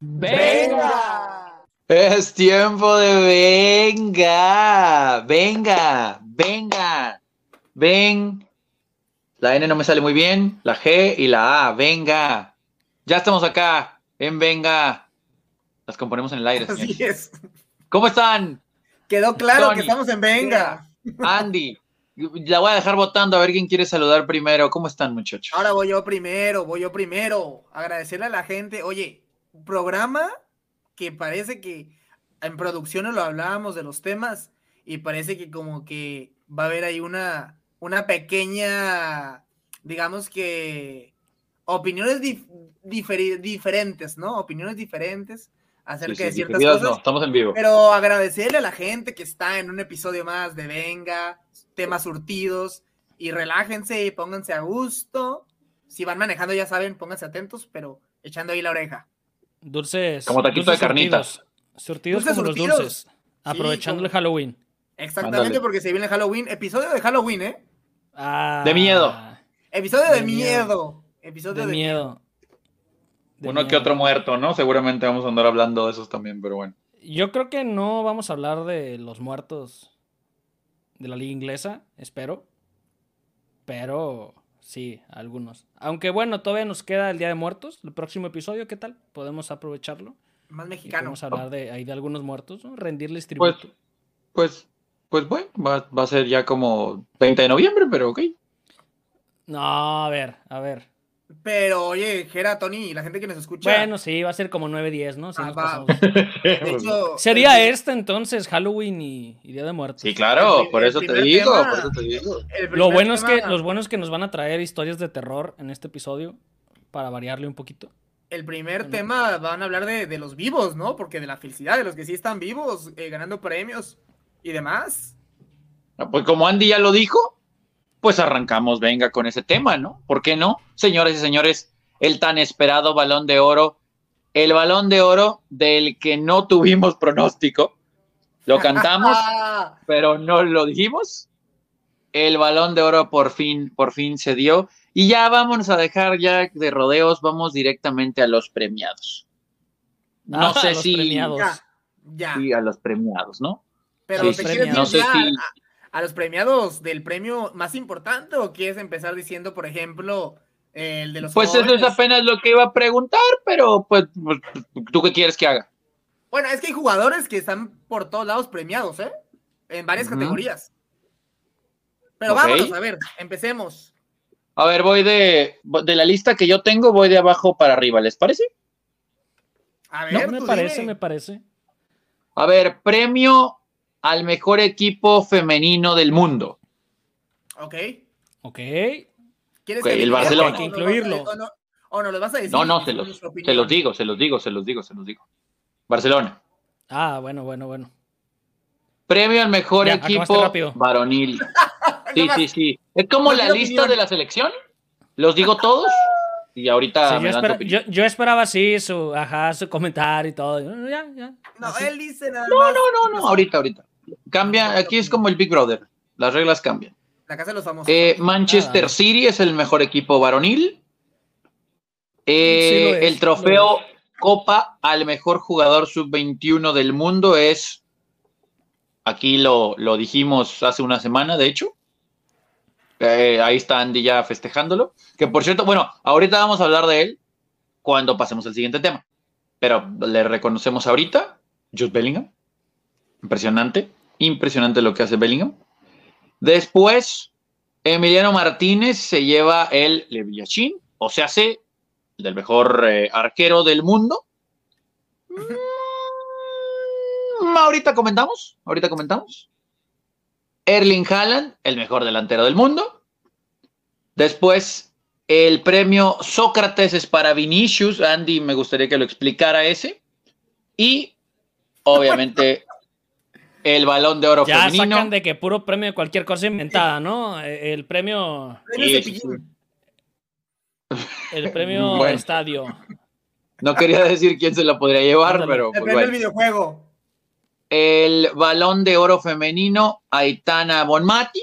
¡Venga! Es tiempo de venga, venga, venga, ven. La N no me sale muy bien, la G y la A, venga. Ya estamos acá, en venga. Las componemos en el aire. Así es. ¿Cómo están? Quedó claro Tony. que estamos en venga. Andy, la voy a dejar votando a ver quién quiere saludar primero. ¿Cómo están, muchachos? Ahora voy yo primero, voy yo primero. Agradecerle a la gente. Oye, programa que parece que en producción lo hablábamos de los temas y parece que como que va a haber ahí una, una pequeña, digamos que, opiniones dif- diferentes, ¿no? Opiniones diferentes acerca Sí, sí, de ciertas cosas. no, estamos en vivo. Pero agradecerle a la gente que está en un episodio más de Venga, temas surtidos, y relájense y pónganse a gusto. Si van manejando, ya saben, pónganse atentos, pero echando ahí la oreja. Dulces. Como taquito dulces de carnitas. Surtidos, como los dulces. Aprovechando como- el Halloween. Exactamente, porque se viene Halloween, episodio de Halloween, ¿eh? Ah, De miedo. Episodio de, De miedo. miedo. Episodio De de, miedo. De Uno que miedo. otro muerto, ¿no? Seguramente vamos a andar hablando de esos también, pero bueno. Yo creo que no vamos a hablar de los muertos de la liga inglesa, espero. Pero sí, algunos. Aunque bueno, todavía nos queda el Día de Muertos, el próximo episodio, ¿qué tal? Podemos aprovecharlo. Más mexicano. podemos hablar de, ahí de algunos muertos, ¿no? Rendirles Pues, tributo. pues, pues bueno, va, va a ser ya como 20 de noviembre, pero ok. No, a ver, a ver. Pero oye, Gera, Tony, y la gente que nos escucha. Bueno, sí, va a ser como 9-10, ¿no? Ah, nos va. pasamos. de hecho, Sería el- este entonces, Halloween y, y Día de Muertos. Sí, claro, El por eso digo, tema- por eso te digo. Lo bueno, es que, los buenos que nos van a traer historias de terror en este episodio, para variarle un poquito. El primer Bueno. tema van a hablar de, de los vivos, ¿no? Porque de la felicidad, de los que sí están vivos, eh, ganando premios y demás. Ah, Pues como Andy ya lo dijo, pues arrancamos, venga, con ese tema, ¿no? ¿Por qué no? Señores y señores, el tan esperado balón de oro, el balón de oro del que no tuvimos pronóstico, lo cantamos, pero no lo dijimos. El balón de oro por fin, por fin se dio. Y ya vámonos a dejar ya de rodeos, vamos directamente a los premiados. No Ah, sé los si premiados. ya, ya. sí, a los premiados, ¿no? Pero Sí, ¿te sí, quieres ir no sé ya si- a, los premiados del premio más importante o quieres empezar diciendo, por ejemplo, el de los Pues eso es apenas lo que iba a preguntar, pero pues, pues, ¿tú qué quieres que haga? Bueno, es que hay jugadores que están por todos lados premiados, ¿eh? En varias categorías. Pero Ok. vámonos, a ver, empecemos. A ver, voy de, de la lista que yo tengo, voy de abajo para arriba, ¿les parece? A ver, No, me parece, dime. me parece. A ver, premio al mejor equipo femenino del mundo. Ok. Ok. ¿Quieres Ok, que el Barcelona. Hay que lo vas a- incluirlo. O no, o no lo vas a decir. No, no, se los, se los digo, se los digo, se los digo, se los digo. Barcelona. Ah, bueno, bueno, bueno. Premio al mejor Ya, equipo varonil. Sí, sí, sí. Es como No la lista opinión. de la selección. Los digo todos y ahorita Sí, Ah, me yo, espera- yo- yo esperaba así su, ajá, su comentario y todo. Ya, ya. No, así. él dice nada No, más. no, no, no, ahorita, ahorita. Cambia, aquí es como el Big Brother. Las reglas cambian. La casa de los famosos. Eh, Manchester Ah, City es el mejor equipo varonil. Eh, Sí es, el trofeo Copa al mejor jugador sub-21 del mundo es, aquí lo, lo dijimos hace una semana, de hecho. Eh, ahí está Andy ya festejándolo. Que por cierto, bueno, ahorita vamos a hablar de él cuando pasemos al siguiente tema. Pero le reconocemos ahorita, Jude Bellingham. Impresionante, impresionante lo que hace Bellingham. Después, Emiliano Martínez se lleva el Leviachín, o sea, hace del mejor eh, arquero del mundo. Mm, ahorita comentamos, ahorita comentamos. Erling Haaland, el mejor delantero del mundo. Después, el premio Sócrates es para Vinicius. Andy, me gustaría que lo explicara ese. Y, obviamente, el balón de oro Ya femenino. sacan de que puro premio de cualquier cosa inventada, ¿no? Eh, El premio, Sí, el premio Bueno. estadio. No quería decir quién se la podría llevar, Ándale. pero El pues, premio del bueno. videojuego. El balón de oro femenino Aitana Bonmati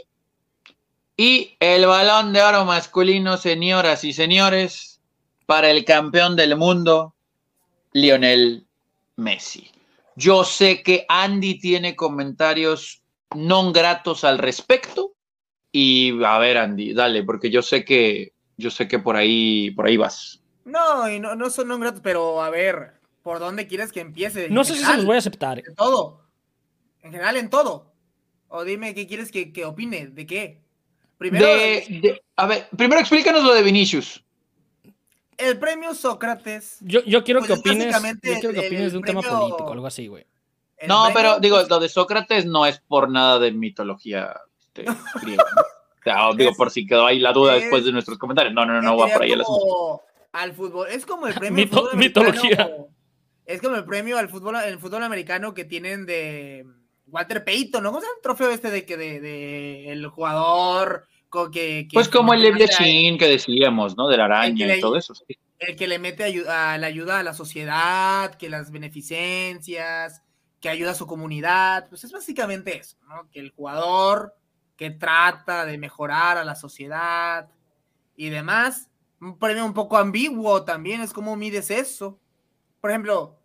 y el balón de oro masculino, señoras y señores, para el campeón del mundo, Lionel Messi. Yo sé que Andy tiene comentarios no gratos al respecto. Y a ver, Andy, dale, porque yo sé que yo sé que por ahí, por ahí vas. No, y no, no son no gratos, pero a ver, ¿por dónde quieres que empiece? No sé si se los voy a aceptar. En todo. En general, en todo. O dime qué quieres que, que opine, ¿de qué? Primero. a ver, primero explícanos lo de Vinicius. El premio Sócrates. Yo, yo quiero pues que opines. Yo quiero que opines de un tema político, algo así, güey. No, pero digo, lo de Sócrates no es por nada de mitología este, griega. O sea, digo, por si quedó ahí la duda después de nuestros comentarios. No, no, no, no va por ahí el asunto. Al fútbol. Es como el premio. mitología. Es como el premio al fútbol, el fútbol americano que tienen de Walter Payton, ¿no? ¿Cómo se llama el trofeo este de que de, de, el jugador que, Pues como el Leviathan que decíamos, ¿no? De la araña y todo eso. Sí. El que le mete ayuda, la ayuda a la sociedad, que las beneficencias, que ayuda a su comunidad. Pues es básicamente eso, ¿no? Que el jugador que trata de mejorar a la sociedad y demás. Un premio un poco ambiguo también, es como mides eso. Por ejemplo,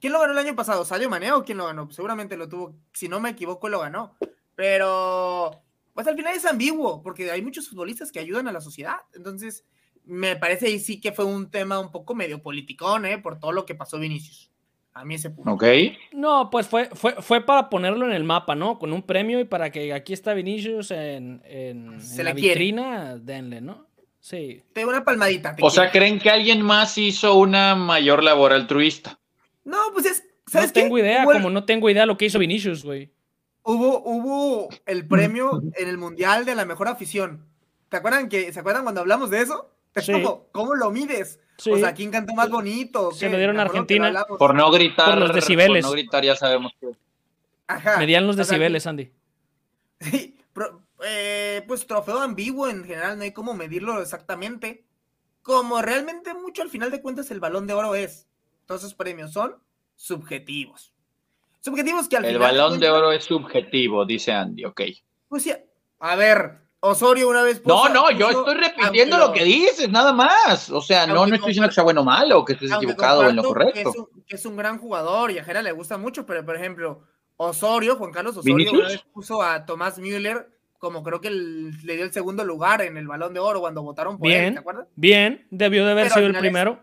¿quién lo ganó el año pasado? ¿Sadio Mané o quién lo ganó? seguramente lo tuvo, si no me equivoco, lo ganó. Pero pues al final es ambiguo, porque hay muchos futbolistas que ayudan a la sociedad. Entonces, me parece ahí sí que fue un tema un poco medio politicón, ¿eh? Por todo lo que pasó Vinicius. A mí ese punto. Ok. No, pues fue, fue, fue para ponerlo en el mapa, ¿no? Con un premio y para que aquí está Vinicius en, en, la vitrina, denle, ¿no? Sí. Te una palmadita. o sea, ¿creen que alguien más hizo una mayor labor altruista? No, pues es. ¿sabes no tengo idea, como no tengo idea lo que hizo Vinicius, güey. Hubo, hubo el premio en el Mundial de la Mejor Afición. ¿Te acuerdan que, ¿Se acuerdan cuando hablamos de eso? ¿Cómo lo mides? O sea, ¿quién cantó más bonito? Se lo dieron a Argentina. Por no gritar. Por los decibeles. Por no gritar, ya sabemos que. Ajá. Medían los decibeles, Andy. Sí, eh, pues trofeo ambiguo en general, no hay cómo medirlo exactamente. Como realmente mucho al final de cuentas el balón de oro es. Todos esos premios son subjetivos. Subjetivos que al El balón de oro es subjetivo, dice Andy, ok. Pues sí, a ver, Osorio una vez. no, no, yo estoy repitiendo lo que dices, nada más. O sea, no, no estoy diciendo que sea bueno o malo, que estés equivocado en lo correcto. Que es, un, gran jugador y a Jera le gusta mucho, pero por ejemplo, Osorio, Juan Carlos Osorio, una vez puso a Tomás Müller como creo que le dio el segundo lugar en el balón de oro cuando votaron por bien, él, ¿te acuerdas? Bien, debió de haber sido el primero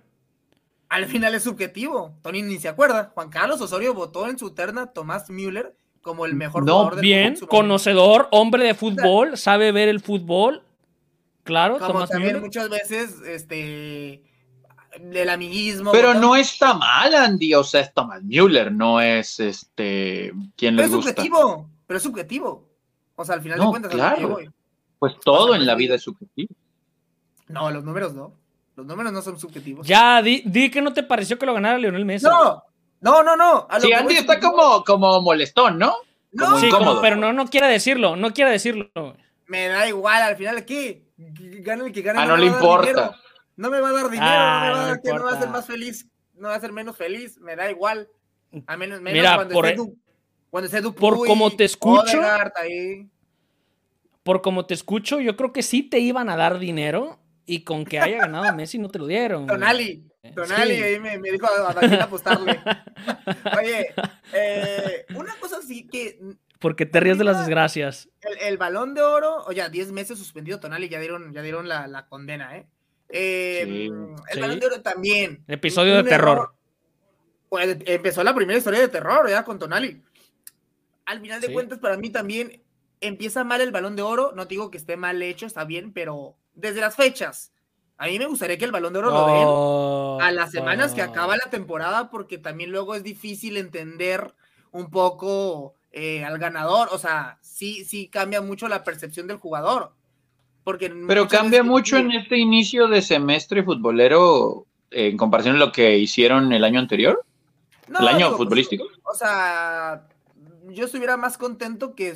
al final es subjetivo. Tony ni se acuerda. Juan Carlos Osorio votó en su terna Tomás Müller como el mejor jugador del bien, conocedor, hombre de fútbol, sabe ver el fútbol. Claro, como Tomás también muchas veces este el amiguismo. Pero no está mal, Andy, o sea, es Tomás Müller, no es este quien le gusta. es subjetivo, pero es subjetivo. O sea, al final de cuentas, claro. Pues todo en la vida es subjetivo. No, los números no. Los números no son subjetivos. Ya, di, que no te pareció que lo ganara Lionel Messi. No, no, no, no. sí, Andy está como, como molestón, ¿no? No, sí, pero no, no quiere decirlo, no quiere decirlo. Me da igual, al final, ¿qué? Gana el que gane. Ah, no, le importa. No me va a dar dinero, no me va a dar que no va a ser más feliz, no va a ser menos feliz, me da igual. A menos, menos Mira, cuando, por, esté du, cuando esté por como te escucho, por como te escucho, yo creo que sí te iban a dar dinero y con que haya ganado Messi no te lo dieron. Tonali, Tonali ahí me, dijo a, Daniel apostarle. Oye, eh, una cosa sí que. Porque te ríes de las desgracias. El, balón de oro, oye, 10 meses suspendido Tonali, ya dieron, ya dieron la, condena, ¿eh? eh el balón de oro también. Episodio de terror. pues empezó la primera historia de terror, ya con Tonali. Al final de cuentas, para mí también empieza mal el balón de oro. No digo que esté mal hecho, está bien, pero desde las fechas. A mí me gustaría que el balón de oro lo den a las semanas que acaba la temporada, porque también luego es difícil entender un poco eh, al ganador. O sea, sí, sí cambia mucho la percepción del jugador. Porque Pero cambia mucho en este inicio de semestre futbolero en comparación a lo que hicieron el año anterior. el año pues, futbolístico. o sea, yo estuviera más contento que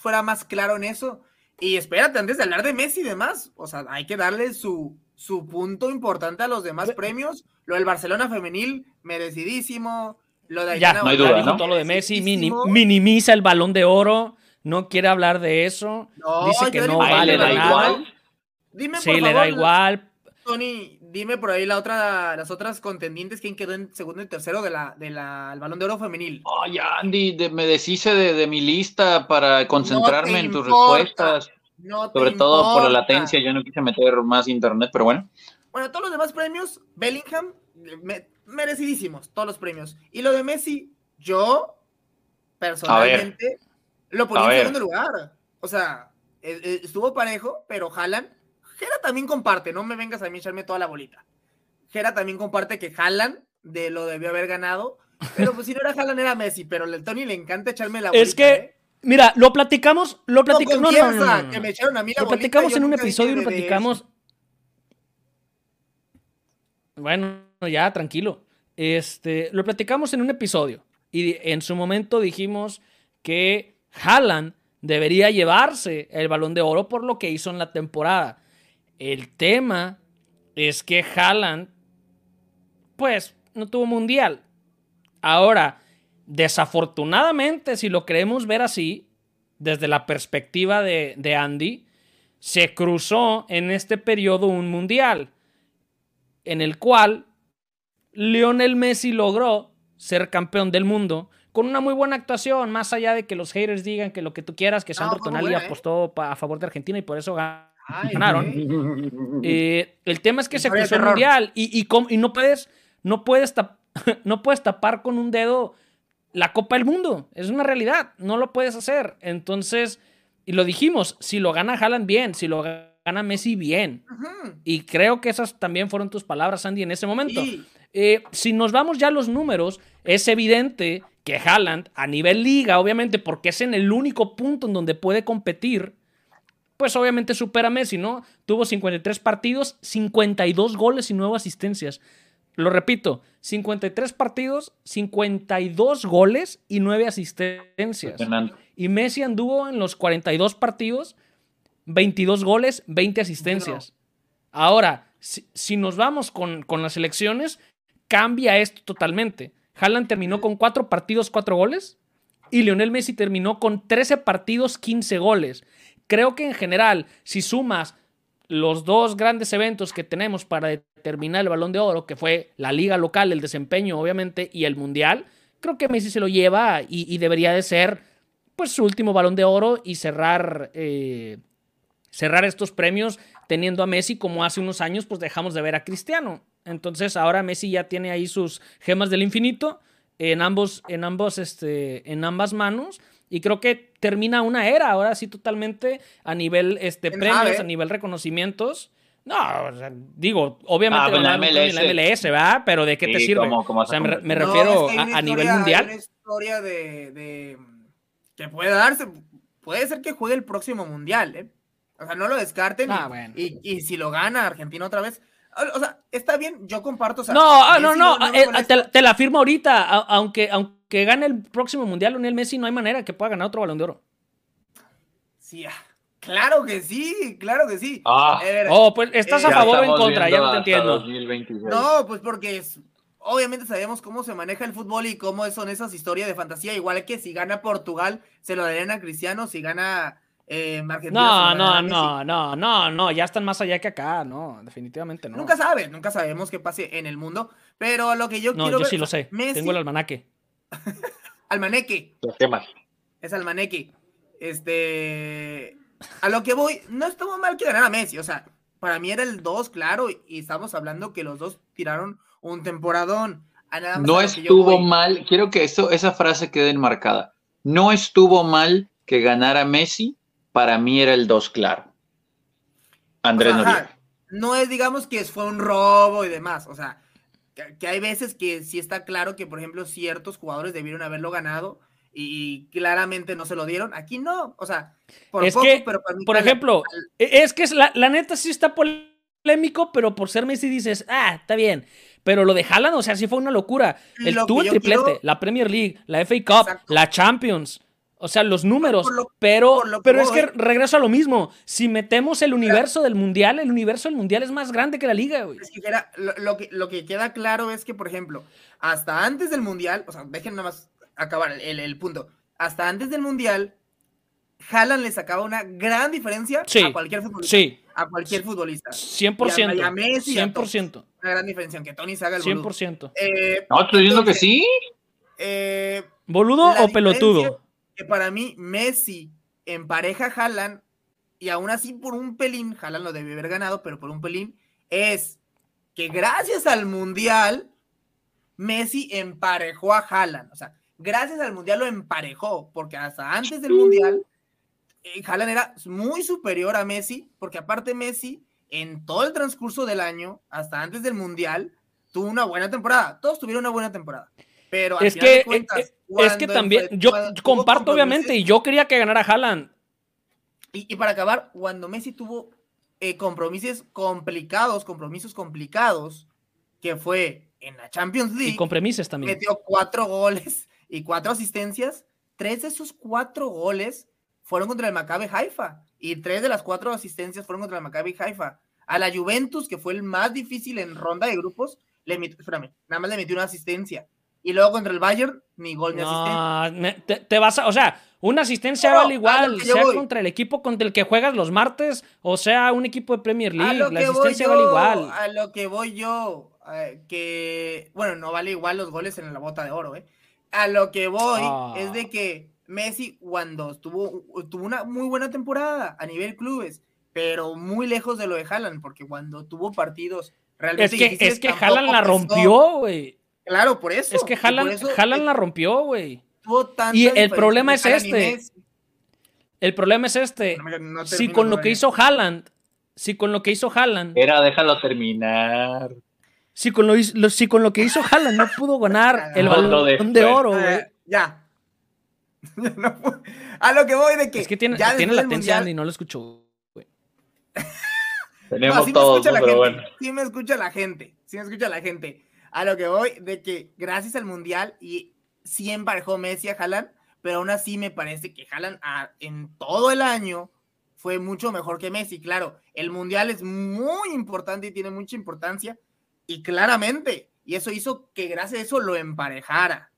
fuera más claro en eso y espérate, antes de hablar de Messi y demás, o sea, hay que darle su, su punto importante a los demás premios. Lo del Barcelona femenil, merecidísimo. Lo de ya, no hay duda, ¿no? todo lo de Messi, minimiza el balón de oro, no quiere hablar de eso. dice que no vale da igual. Dime, sí, le da igual. Tony, dime por ahí la otra, las otras contendientes, quién quedó en segundo y tercero del de la, Balón de Oro femenil. Ay, Andy, me deshice de, mi lista para concentrarme en tus respuestas. Sobre todo por la latencia, yo no quise meter más internet, pero bueno. Bueno, todos los demás premios, Bellingham, merecidísimos, todos los premios. Y lo de Messi, yo personalmente lo ponía en segundo lugar. O sea, e, e, estuvo parejo, pero Haaland, Jera también comparte, no me vengas a mí echarme toda la bolita. Jera también comparte que Haaland de lo debió haber ganado, pero pues si no era Haaland era Messi, pero al Tony le encanta echarme la bolita. Es que ¿eh? Mira, lo platicamos, lo platicamos. No, no, que me echaron a mí la Lo platicamos en un episodio y lo platicamos. Bueno, ya, tranquilo. Este, lo platicamos en un episodio. Y en su momento dijimos que Haaland debería llevarse el balón de oro por lo que hizo en la temporada. El tema es que Haaland, pues, no tuvo mundial. Ahora, desafortunadamente, si lo queremos ver así, desde la perspectiva de, de Andy, se cruzó en este periodo un mundial en el cual Lionel Messi logró ser campeón del mundo con una muy buena actuación, más allá de que los haters digan que lo que tú quieras, que Sandro Tonali ¿eh? apostó a favor de Argentina y por eso ganaron. Eh, el tema es que se cruzó el mundial y, y, no puedes, no puedes, no puedes tapar con un dedo la Copa del Mundo. Es una realidad, no lo puedes hacer. Entonces, y lo dijimos, si lo gana Haaland bien, si lo gana Messi bien. Y creo que esas también fueron tus palabras, Andy, en ese momento. Eh, si nos vamos ya a los números, es evidente que Haaland, a nivel liga, obviamente, porque es en el único punto en donde puede competir, pues obviamente supera a Messi, ¿no? Tuvo 53 partidos, 52 goles y 9 asistencias. Lo repito, 53 partidos, 52 goles y 9 asistencias. Y Messi anduvo en los 42 partidos, 22 goles, 20 asistencias. Ahora, si, nos vamos con, con, las elecciones, cambia esto totalmente. Haaland terminó con 4 partidos, 4 goles. Y Lionel Messi terminó con 13 partidos, 15 goles. Creo que en general, si sumas los dos grandes eventos que tenemos para determinar el balón de oro, que fue la liga local, el desempeño obviamente, y el mundial, creo que Messi se lo lleva y, debería de ser pues su último balón de oro y cerrar, eh, cerrar estos premios teniendo a Messi como hace unos años pues dejamos de ver a Cristiano. Entonces ahora Messi ya tiene ahí sus gemas del infinito en ambos, en ambos, este, en ambas manos y creo que termina una era, ahora sí totalmente a nivel este, premios, a nivel reconocimiento No, digo, obviamente ah, la, MLS. la, MLS. ¿verdad? Pero ¿de qué te sirve? o sea, me, refiero a, nivel mundial. Hay una historia de, que puede darse, puede ser que juegue el próximo mundial, ¿eh? O sea, no lo descarten. Ah, y, si lo gana Argentina otra vez, o sea, está bien, yo comparto. no, ah, no, no, eh, te, la firmo ahorita, aunque, aunque gane el próximo mundial Lionel Messi, no hay manera que pueda ganar otro balón de oro. Sí, ah, claro que sí, claro que sí. Ah, oh, pues estás a favor o en contra, ya no te entiendo. No, pues porque obviamente sabemos cómo se maneja el fútbol y cómo son esas historias de fantasía, igual que si gana Portugal, se lo darían a Cristiano, si gana eh, no, no, no, no, no, no, ya están más allá que acá, no, definitivamente no. Nunca sabe, nunca sabemos qué pase en el mundo, pero lo que yo no, quiero yo sí lo sé, tengo el almanaque. almaneque. Es almaneque. Este, a lo que voy, no estuvo mal que ganara Messi, o sea, para mí era el 2, claro, y estamos hablando que los dos tiraron un temporadón. no estuvo mal, quiero que eso, esa frase quede enmarcada. No estuvo mal que ganara Messi para mí era el 2 claro. Andrés Noriega. No es, digamos, que fue un robo y demás. O sea, que, hay veces que sí está claro que, por ejemplo, ciertos jugadores debieron haberlo ganado y claramente no se lo dieron. Aquí no. O sea, por es poco, que, pero para mí Por ejemplo, e, es que es la, neta sí está polémico, pero por ser Messi dices, ah, está bien. Pero lo de Haaland, o sea, sí fue una locura. El tuvo el triplete, la Premier League, la FA Cup, la Champions. O sea, los números. pero pero es que regreso a lo mismo. Si metemos el universo del mundial, el universo del mundial es más grande que la liga, güey. Es que lo, que, lo que queda claro es que, por ejemplo, hasta antes del mundial, o sea, dejen nada más acabar el, punto. Hasta antes del mundial, Haaland le sacaba una gran diferencia a cualquier futbolista. Sí. a cualquier futbolista. 100%. Y a, Messi, 100%. Una gran diferencia, aunque Tony se haga el 100%. Eh, no, estoy diciendo que sí. Eh, ¿Boludo o pelotudo? Que para mí, Messi en pareja Haaland, y aún así por un pelín, Haaland lo debe haber ganado, pero por un pelín, es que gracias al Mundial, Messi emparejó a Haaland. O sea, gracias al Mundial lo emparejó, porque hasta antes del Mundial, eh, Haaland era muy superior a Messi, porque aparte Messi, en todo el transcurso del año, hasta antes del Mundial, tuvo una buena temporada. Todos tuvieron una buena temporada. Pero es que, eh, eh, es que también, yo comparto obviamente, y yo quería que ganara Haaland. Y, y para acabar, cuando Messi tuvo compromisos complicados, compromisos complicados, que fue en la Champions League. Y compromisos también. Metió cuatro goles y cuatro asistencias. Tres de esos cuatro goles fueron contra el Maccabi Haifa. Y tres de las cuatro asistencias fueron contra el Maccabi Haifa. A la Juventus, que fue el más difícil en ronda de grupos, le metió, espérame, nada más le metió una asistencia. Y luego contra el Bayern, ni gol ni asistencia. te, vas a, o sea, una asistencia vale igual, sea contra el equipo contra el que juegas los martes, o sea, un equipo de Premier League. La asistencia vale igual. A lo que voy yo, eh, que, bueno, no vale igual los goles en la bota de oro, ¿eh? A lo que voy ah. es de que Messi, cuando tuvo, tuvo una muy buena temporada a nivel clubes, pero muy lejos de lo de Haaland, porque cuando tuvo partidos realmente. Es que, es que Haaland la rompió, güey. Claro, por eso. Es que Haaland, la rompió, güey. Y el problema es este. El problema es este. si con lo que hizo Haaland, si con lo que hizo Haaland. Era, déjalo terminar. Si con lo, si con lo que hizo Haaland no pudo ganar el balón de, oro, güey. Eh, ya. a lo que voy de que. Es que tiene, tiene latencia y no lo escucho, güey. Tenemos todos, pero bueno. Sí me escucha la gente. Sí me escucha la gente a lo que voy, de que gracias al Mundial y sí emparejó Messi a Haaland, pero aún así me parece que Haaland en todo el año fue mucho mejor que Messi. Claro, el Mundial es muy importante y tiene mucha importancia, y claramente, y eso hizo que gracias a eso lo emparejara.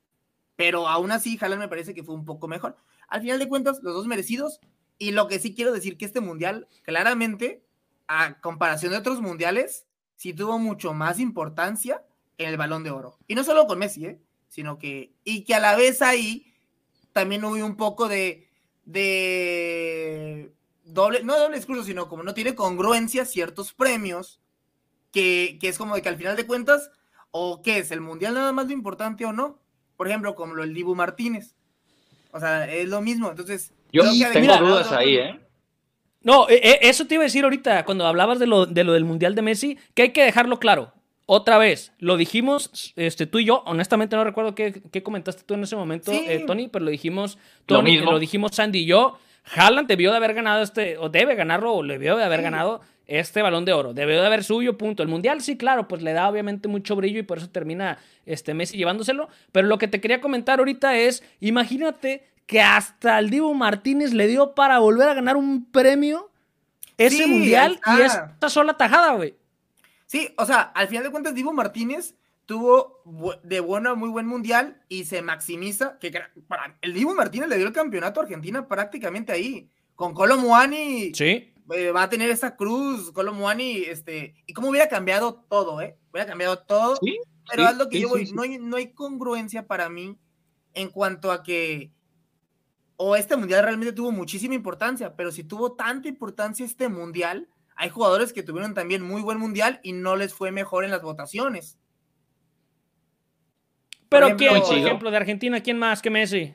Pero aún así, Haaland me parece que fue un poco mejor. Al final de cuentas, los dos merecidos. Y lo que sí quiero decir que este mundial, claramente, a comparación de otros mundiales, sí tuvo mucho más importancia en el balón de oro. Y no solo con Messi, ¿eh? sino que, y que a la vez ahí también hubo un poco de, de doble, no doble discurso, sino como no tiene congruencia ciertos premios, que, que es como de que al final de cuentas, o qué es, el mundial nada más lo importante o no. Por ejemplo, como lo del Dibu Martínez. O sea, es lo mismo. Entonces, yo tengo dudas ahí, ¿eh? No, e, e, eso te iba a decir ahorita, cuando hablabas de lo, de lo del Mundial de Messi, que hay que dejarlo claro otra vez, lo dijimos este, tú y yo, honestamente no recuerdo qué, comentaste tú en ese momento, eh, Tony, pero lo dijimos, Tony, lo, dijimos Sandy y yo. Haaland debió de haber ganado este, o debe ganarlo, o debió de haber ganado este balón de oro. Debió de haber suyo, punto. El mundial, sí, claro, pues le da obviamente mucho brillo y por eso termina este Messi llevándoselo. Pero lo que te quería comentar ahorita es: imagínate que hasta el Divo Martínez le dio para volver a ganar un premio ese mundial y esta sola tajada, güey. Sí, o sea, al final de cuentas, Divo Martínez tuvo de buena, muy buen mundial y se maximiza. que para El Divo Martínez le dio el campeonato a Argentina prácticamente ahí. Con Colo Muani. Sí. Eh, va a tener esa cruz, Colo Muani, este. Y cómo hubiera cambiado todo, ¿eh? Hubiera cambiado todo. ¿Sí? Pero es lo que yo voy. No, hay, no hay congruencia para mí en cuanto a que. O este mundial realmente tuvo muchísima importancia, pero si tuvo tanta importancia este mundial hay jugadores que tuvieron también muy buen mundial y no les fue mejor en las votaciones. Pero por ejemplo, ¿quién, ejemplo, de Argentina, ¿quién más que Messi?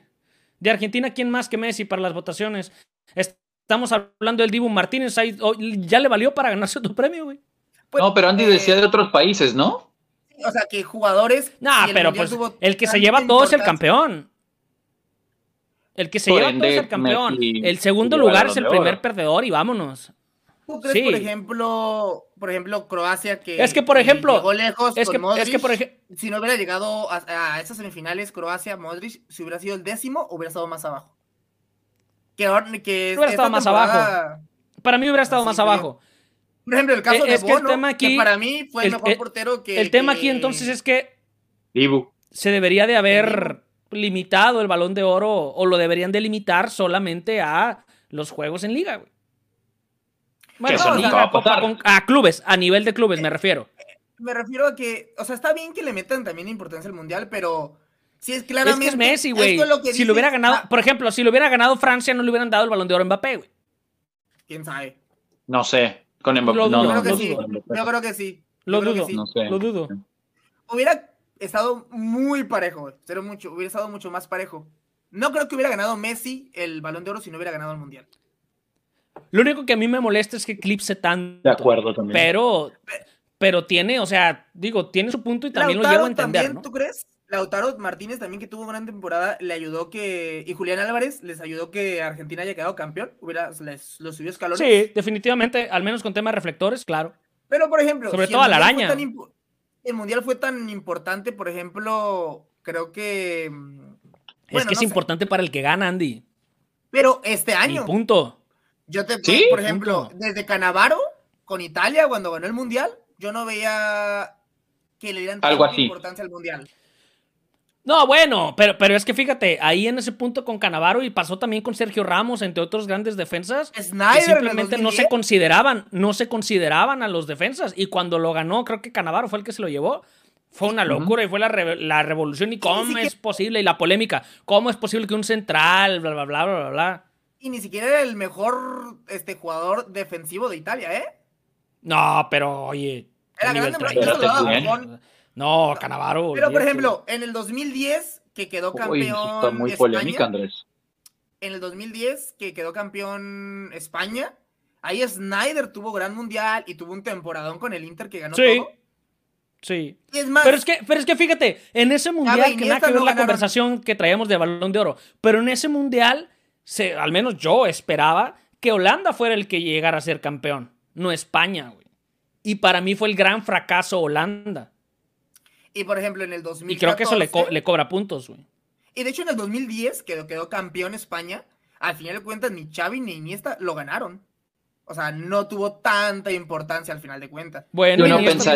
De Argentina, ¿quién más que Messi para las votaciones? Estamos hablando del Dibu Martínez, ya le valió para ganarse otro premio, güey. Pues, no, pero Andy decía de otros países, ¿no? O sea, que jugadores. No, pero pues el que se lleva todo es el campeón. El que se lleva todo es el campeón. el segundo lugar es el primer perdedor y vámonos. ¿Tú crees, por ejemplo, por ejemplo, Croacia que, es que por ejemplo, llegó lejos es que, es que por si no hubiera llegado a, a, esas semifinales Croacia, Modric, si hubiera sido el décimo, hubiera estado más abajo. Que, que hubiera estado más abajo. Para mí hubiera estado más abajo. Por ejemplo, el caso de Bono, que, para mí fue el, mejor portero que... El tema aquí entonces es que se debería de haber limitado el balón de oro o lo deberían de limitar solamente a los juegos en liga, güey. Bueno, eso no, nunca o sea, va a a, Copa pasar. con- a clubes, a nivel de clubes me refiero. Me refiero a que, o sea, está bien que le metan también importancia al mundial, pero sí es Es claramente. que es Messi, güey. es Si lo hubiera ganado, ah, por ejemplo, si lo hubiera ganado Francia, no le hubieran dado el balón de oro a Mbappé, güey. quién sabe. No sé. Con Mbappé. Lo no, Yo no, creo que lo sí. Yo creo que sí. Lo que dudo. sí. no sé. Lo dudo. Hubiera estado muy parejo, güey. Pero mucho, hubiera estado mucho más parejo. No creo que hubiera ganado Messi el balón de oro si no hubiera ganado el mundial. Lo único que a mí me molesta es que eclipse tanto. De acuerdo también. Pero, pero tiene, o sea, digo, tiene su punto y también lo llevo a entender, también, ¿no? ¿tú crees? Lautaro Martínez también que tuvo gran temporada, le ayudó que, y Julián Álvarez les ayudó que Argentina haya quedado campeón, hubiera, les, los subió escalones. Sí, definitivamente, al menos con temas de reflectores, claro. Pero, por ejemplo, Sobre si todo el a la Mundial fue araña. el mundial fue tan importante, por ejemplo, creo que. es que es sé, importante para el que gana, Andy. Pero este año, punto. Yo te, Sí, por ejemplo, punto. desde Canavaro con Italia cuando ganó el mundial, yo no veía que le dieran Algo tanta así. importancia al mundial. No, bueno, pero, pero es que fíjate, ahí en ese punto con Canavaro y pasó también con Sergio Ramos, entre otros grandes defensas, que Snyder el simplemente no se 2010, consideraban, no se consideraban a los defensas. Y cuando lo ganó, creo que Canavaro fue el que se lo llevó. Fue una locura y fue la, re- la revolución. ¿Y cómo sí que- es posible? Y la polémica. ¿Cómo es posible que un central, bla, bla, bla, bla, bla, bla? Y ni siquiera era el mejor este, jugador defensivo de Italia, ¿eh? No, pero oye. Era ¿qué nivel grande, pero. No, Canavaro. Pero, por ejemplo, en el 2010, que quedó campeón. está muy España, polémica, Andrés. En el 2010, que quedó campeón España. Ahí Snyder tuvo gran mundial y tuvo un temporadón con el Inter que ganó Sí. todo. Sí. Y es más, Pero es que, pero es que fíjate, en ese mundial, que nada que ver no la ganaron. conversación que traíamos de balón de oro, pero en ese mundial, se, al menos yo esperaba que Holanda fuera el que llegara a ser campeón, no España, güey. Y para mí fue el gran fracaso Holanda. y por ejemplo, en el 2014. Y creo que eso le, co- le cobra puntos, güey. Y de hecho, en el 2010, que quedó campeón España, al final de cuentas, ni Xavi ni Iniesta lo ganaron. O sea, no tuvo tanta importancia al final de cuentas. Bueno, Uno Iniesta,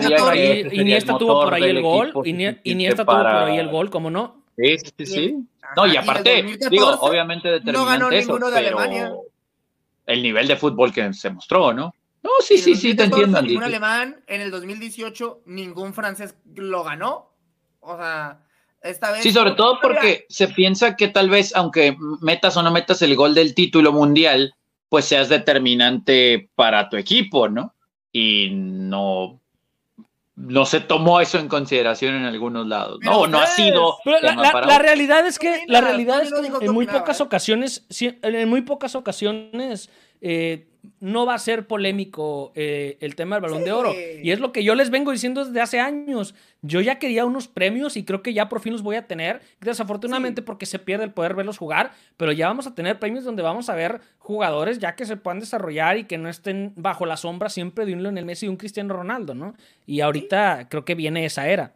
Iniesta tuvo por ahí el gol, equipo, Ini- suficiente Iniesta tuvo por ahí el gol, ¿cómo no? Sí, sí, sí. No, y aparte, 2014, digo, obviamente no determinante ganó eso, ninguno de pero Alemania. el nivel de fútbol que se mostró, ¿no? No, sí, sí, sí, te 2014, entiendo, Ningún alemán, en el 2018, ningún francés lo ganó. O sea, esta vez. Sí, sobre todo porque se piensa que tal vez, aunque metas o no metas el gol del título mundial, pues seas determinante para tu equipo, ¿no? Y no, no se tomó eso en consideración en algunos lados, ¿no? No ha sido. Pero la, tema la- para la otro. realidad es que, ¿Qué la realidad es que en muy pocas ¿eh? ocasiones, en muy pocas ocasiones eh, no va a ser polémico eh, el tema del balón de oro. Y es lo que yo les vengo diciendo desde hace años. Yo ya quería unos premios y creo que ya por fin los voy a tener. Desafortunadamente Sí. porque se pierde el poder verlos jugar, pero ya vamos a tener premios donde vamos a ver jugadores ya que se puedan desarrollar y que no estén bajo la sombra siempre de un Lionel Messi y un Cristiano Ronaldo, ¿no? Y ahorita creo que viene esa era.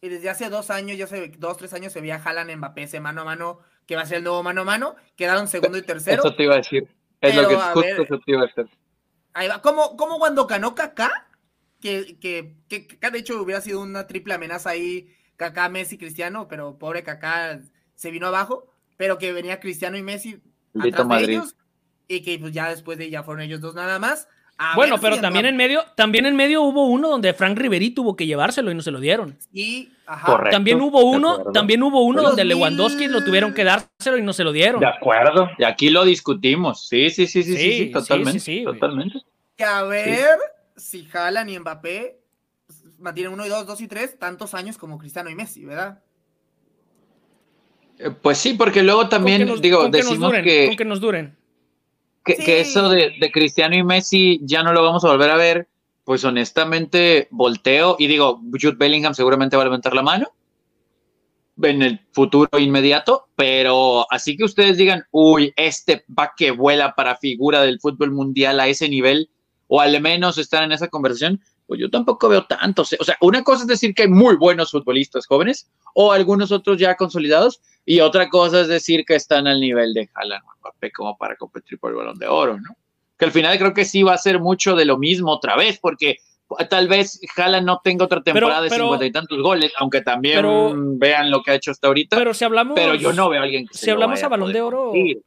Y desde hace dos años, ya se, dos, tres años, se veía Haaland Mbappé ese mano a mano, que va a ser el nuevo mano a mano. Quedaron segundo y tercero. Eso te iba a decir. Es lo que justo te iba a. Ahí va. Como, como cuando ganó Kaká, que, que, que Kaká de hecho hubiera sido una triple amenaza ahí, Kaká, Messi, Cristiano, pero pobre Kaká se vino abajo, pero que venía Cristiano y Messi atrás de ellos, y que pues ya después de ya fueron ellos dos nada más. A Bueno, pero si también en medio, también en medio hubo uno donde Frank Riveri tuvo que llevárselo y no se lo dieron. Y, ajá, Correcto. También hubo uno, también hubo uno Los donde mil- Lewandowski lo tuvieron que dárselo y no se lo dieron. De acuerdo. Y aquí lo discutimos. Sí, sí, sí, sí, sí, Sí, totalmente. sí, sí, güey. totalmente. que a ver si Haaland y Mbappé mantienen uno y dos, dos y tres, tantos años como Cristiano y Messi, ¿verdad? Eh, Pues sí, porque luego también, que nos- digo, que decimos duren, que, con que nos duren. Que, Sí. que eso de, de Cristiano y Messi ya no lo vamos a volver a ver. Pues honestamente, volteo y digo, Jude Bellingham seguramente va a levantar la mano en el futuro inmediato, pero así que ustedes digan, uy, este va que vuela para figura del fútbol mundial a ese nivel, o al menos estar en esa conversación, pues yo tampoco veo tantos. O sea, una cosa es decir que hay muy buenos futbolistas jóvenes, o algunos otros ya consolidados, y otra cosa es decir que están al nivel de Haaland o Mbappé como para competir por el Balón de Oro, ¿no? Que al final creo que sí va a ser mucho de lo mismo otra vez, porque tal vez Haaland no tenga otra temporada de pero- cincuenta y tantos goles, aunque también pero- vean lo que ha hecho hasta ahorita, pero, Pero si hablamos. yo no veo a alguien que si se hablamos a Balón de Oro, competir.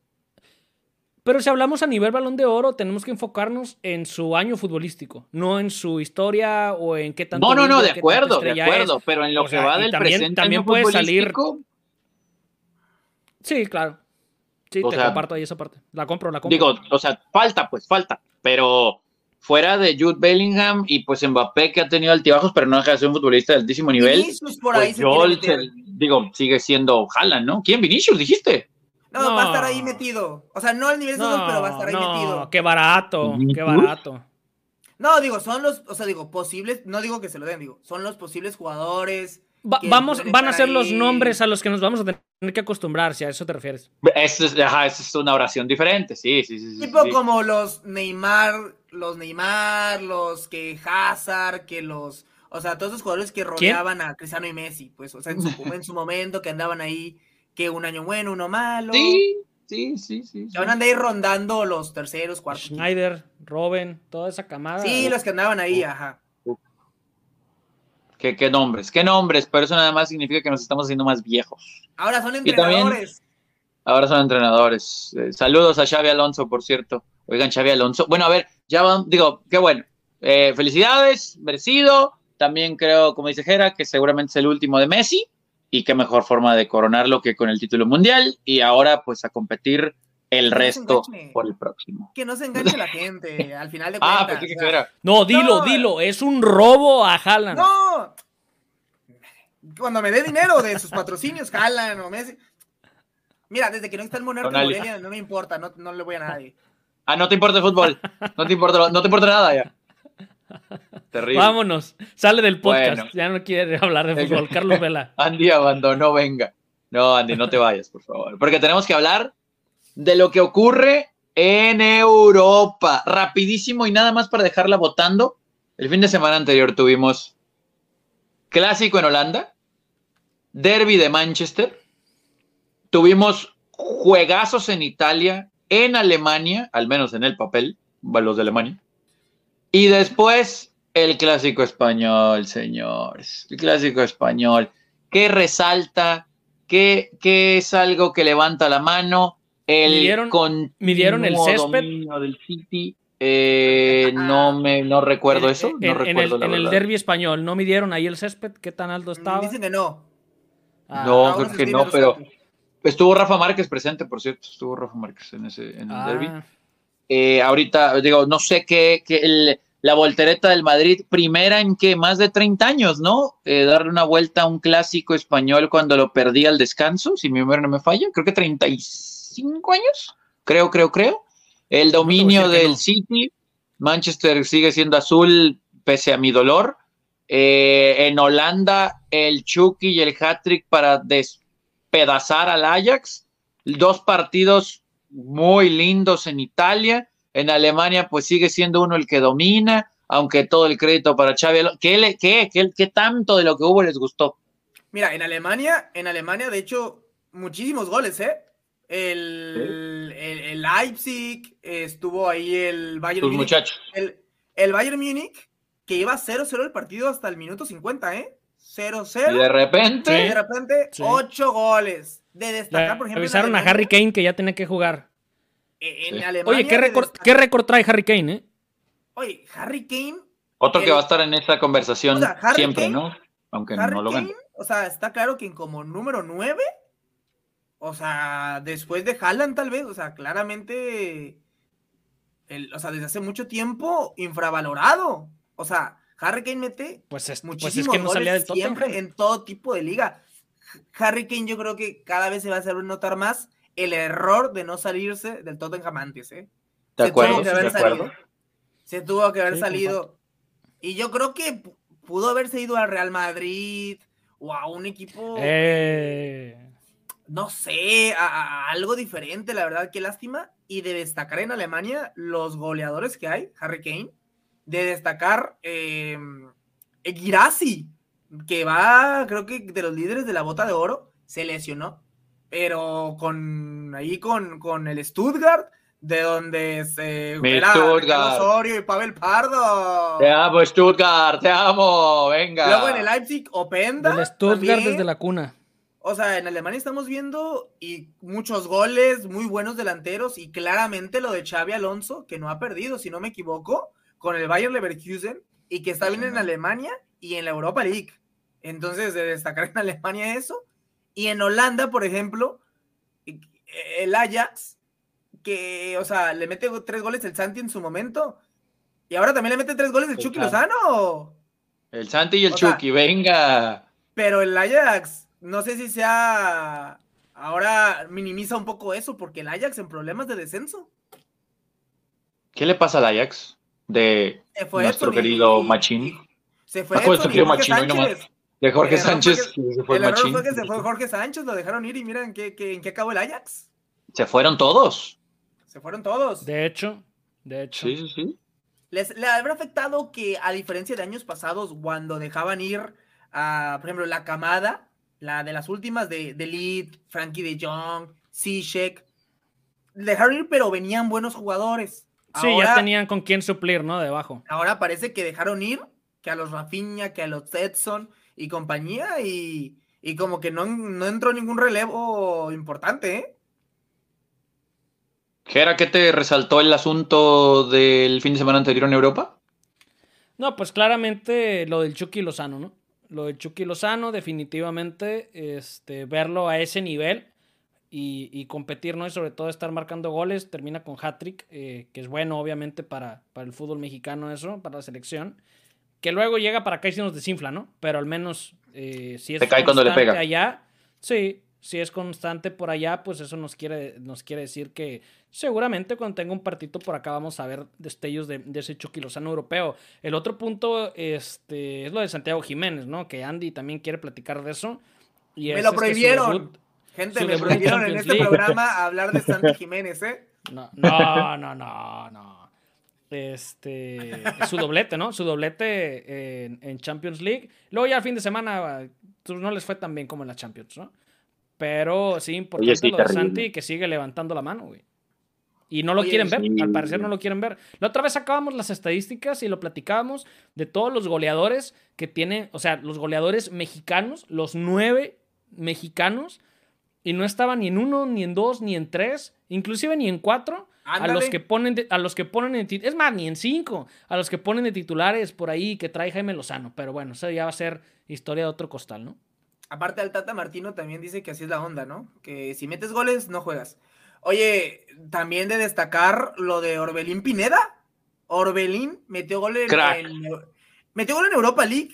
Pero si hablamos a nivel balón de oro, tenemos que enfocarnos en su año futbolístico, no en su historia o en qué tanto. No, no, no, de acuerdo, de acuerdo, es. pero en lo O que sea, va del también- presente también año puede salir- Sí, claro. Sí, O te sea, comparto ahí esa parte. La compro, la compro. Digo, o sea, falta, pues falta, pero fuera de Jude Bellingham y pues Mbappé que ha tenido altibajos, pero no deja de ser un futbolista de altísimo nivel. Vinicius por ahí Pues se se- digo, sigue siendo Haaland, ¿no? ¿Quién? Vinicius, dijiste. No, va a estar ahí metido. O sea, no al nivel de esos, pero va a estar ahí no, metido. qué barato, qué barato. No, digo, son los, o sea, digo, posibles, no digo que se lo den, digo, son los posibles jugadores. Va- vamos, van a ser los nombres a los que nos vamos a tener que acostumbrar, si a eso te refieres. Esa es, ajá, esa es una oración diferente, sí, sí, sí. sí, Tipo sí. como los Neymar, los Neymar, los que Hazard, que los, o sea, todos esos jugadores que rodeaban a Cristiano y Messi, pues, o sea, en su, en su momento que andaban ahí, que un año bueno, uno malo. Sí, sí, sí, sí. Van a andar ahí rondando los terceros, cuartos. Schneider, Robin, toda esa camada. Sí, los que andaban ahí, ajá. ¿Qué, qué nombres, qué nombres, pero eso nada más significa que nos estamos haciendo más viejos. Ahora son también- entrenadores. Ahora son entrenadores. Eh, saludos a Xavi Alonso, por cierto. Oigan, Xavi Alonso. Bueno, a ver, ya van, digo, qué bueno. Eh, felicidades, merecido. También creo, como dice Jera, que seguramente es el último de Messi. Y qué mejor forma de coronarlo que con el título mundial. Y ahora, pues, a competir el resto enganche. por el próximo. Que no se enganche la gente, al final de cuentas. Ah, pensé que o sea, era. No, dilo, No. dilo, es un robo a Haaland. ¡No! Cuando me dé dinero de sus patrocinios, jalan o Messi. Mira, desde que no está el Monarca. Morelia, no me importa, no, no le voy a nadie. Ah, no te importa el fútbol. No te importa, no te importa nada ya. Terrible. Vámonos, sale del podcast, Bueno. ya no quiere hablar de fútbol. Carlos Vela. Andy abandonó, venga. No, Andy, no te vayas, por favor. Porque tenemos que hablar de lo que ocurre en Europa. Rapidísimo y nada más para dejarla votando. El fin de semana anterior tuvimos clásico en Holanda, derby de Manchester, tuvimos juegazos en Italia, en Alemania, al menos en el papel, los de Alemania, y después el clásico español, señores, el clásico español, que resalta, que, que es algo que levanta la mano, el ¿Midieron- continuo midieron el césped? dominio del City. Eh, no me no recuerdo En- eso, no en, en recuerdo el, la en el derby español, ¿no midieron ahí el césped? ¿Qué tan alto estaba? Dicen que no. Ah, No, creo que no, pero estuvo Rafa Márquez presente, por cierto, estuvo Rafa Márquez en ese en el ah, derby. Eh, ahorita, digo, no sé qué, qué el- la voltereta del Madrid, primera en que más de 30 años, ¿no? Eh, darle una vuelta a un clásico español cuando lo perdí al descanso, si mi memoria no me falla, creo que 35 años, creo, creo, creo. El dominio del no. City, Manchester sigue siendo azul pese a mi dolor. Eh, en Holanda, el Chucky y el hat-trick para despedazar al Ajax. Dos partidos muy lindos en Italia. En Alemania, pues sigue siendo uno el que domina, aunque todo el crédito para Xavi. ¿Qué, le- qué, qué, qué tanto de lo que hubo les gustó? Mira, en Alemania, en Alemania, de hecho, muchísimos goles, ¿eh? El, el, el Leipzig, estuvo ahí el Bayern Tus Múnich. muchachos. El, el Bayern Múnich, que iba 0-0 el partido hasta el minuto 50, ¿eh? 0-0. Y de repente, Y de repente, Sí. 8 goles. De destacar, por ejemplo. avisaron a Harry Kane que ya tenía que jugar. En Sí. Alemania. Oye, ¿qué récord, destacar- ¿qué récord trae Harry Kane, eh? Oye, Harry Kane. otro que va a estar en esta conversación O sea, Harry siempre, Kane- ¿no? Aunque Harry no lo gane. Kane, o sea, está claro que como número 9, o sea, después de Haaland tal vez, o sea, claramente, el, o sea, desde hace mucho tiempo infravalorado. O sea, Harry Kane mete Pues es, pues es muchísimos que no salía del goles siempre en todo tipo de liga. Harry Kane yo creo que cada vez se va a hacer notar más el error de no salirse del Tottenham antes, ¿eh? De Se acuerdo, tuvo que haber acuerdo. salido. Se tuvo que haber Sí, salido. Y yo creo que pu- pudo haberse ido al Real Madrid o a un equipo, Eh, no sé, a, a algo diferente, la verdad, qué lástima. Y de destacar en Alemania los goleadores que hay, Harry Kane, de destacar eh, Girassi, que va, creo que de los líderes de la bota de oro, se lesionó, pero con ahí con, con el Stuttgart, de donde se Mi era Stuttgart. Osorio y Pavel Pardo. Te amo, Stuttgart, te amo, venga. Luego en el Leipzig, Openda. del Stuttgart también. desde la cuna. o sea, en Alemania estamos viendo y muchos goles, muy buenos delanteros y claramente lo de Xavi Alonso, que no ha perdido, si no me equivoco, con el Bayern Leverkusen y que está bien en Alemania y en la Europa League. Entonces, de destacar en Alemania eso. Y en Holanda, por ejemplo, el Ajax, que, o sea, le mete tres goles el Santi en su momento. Y ahora también le mete tres goles el Chucky Lozano. El Santi y el Chucky, venga. Pero el Ajax, no sé si sea. Ahora minimiza un poco eso, porque el Ajax en problemas de descenso. ¿Qué le pasa al Ajax? De nuestro querido Machín. Se fue ah, De Jorge Sánchez. se fue el, error fue que se fue Jorge Sánchez, lo dejaron ir y miren en qué, en qué acabó el Ajax. Se fueron todos. Se fueron todos. De hecho, de hecho. Sí, sí, sí. Les, habrá afectado que, a diferencia de años pasados, cuando dejaban ir a, por ejemplo, la camada, la de las últimas de, de Lead, Frankie de Jong, Zizek, dejaron ir, pero venían buenos jugadores. Sí, ya tenían con quién suplir, ¿no? Debajo. Ahora parece que dejaron ir, que a los Rafinha, que a los Edson y compañía, y, y como que no, no entró ningún relevo importante, ¿eh? Gera, ¿qué te resaltó el asunto del fin de semana anterior en Europa? No, pues claramente lo del Chucky Lozano, ¿no? Lo del Chucky Lozano, definitivamente, este, verlo a ese nivel y, competir, ¿no? Y sobre todo estar marcando goles, termina con hat-trick, eh, que es bueno, obviamente, para, para el fútbol mexicano eso, para la selección. Que luego llega para acá y se nos desinfla, ¿no? Pero al menos eh, si es Se cae cuando le pega. allá, sí, si es constante por allá, pues eso nos quiere, nos quiere decir que seguramente cuando tenga un partido por acá vamos a ver destellos de, ese Chucky Lozano europeo. El otro punto este, es lo de Santiago Jiménez, ¿no? Que Andy también quiere platicar de eso. Y me lo prohibieron. Gente, me prohibieron en este programa hablar de Santi Jiménez, ¿eh? No, no, no, no, no. Este, su doblete, ¿no? Su doblete en, en Champions League. Luego ya el fin de semana pues, no les fue tan bien como en la Champions, ¿no? Pero sí, importante lo de Santi que sigue levantando la mano, güey. Y no lo quieren ver, al parecer no lo quieren ver. La otra vez sacábamos las estadísticas y lo platicábamos de todos los goleadores que tienen, o sea, los goleadores mexicanos, los nueve mexicanos, y no estaban ni en uno, ni en dos, ni en tres, inclusive ni en cuatro. A los que ponen, a los que ponen en, es más, ni en cinco, a los que ponen de titulares por ahí que trae Jaime Lozano. Pero bueno, eso ya va a ser historia de otro costal, ¿no? Aparte, el Tata Martino también dice que así es la onda, ¿no? Que si metes goles, no juegas. Oye, también de destacar lo de Orbelín Pineda. Orbelín metió gol en, metió gol en Europa League.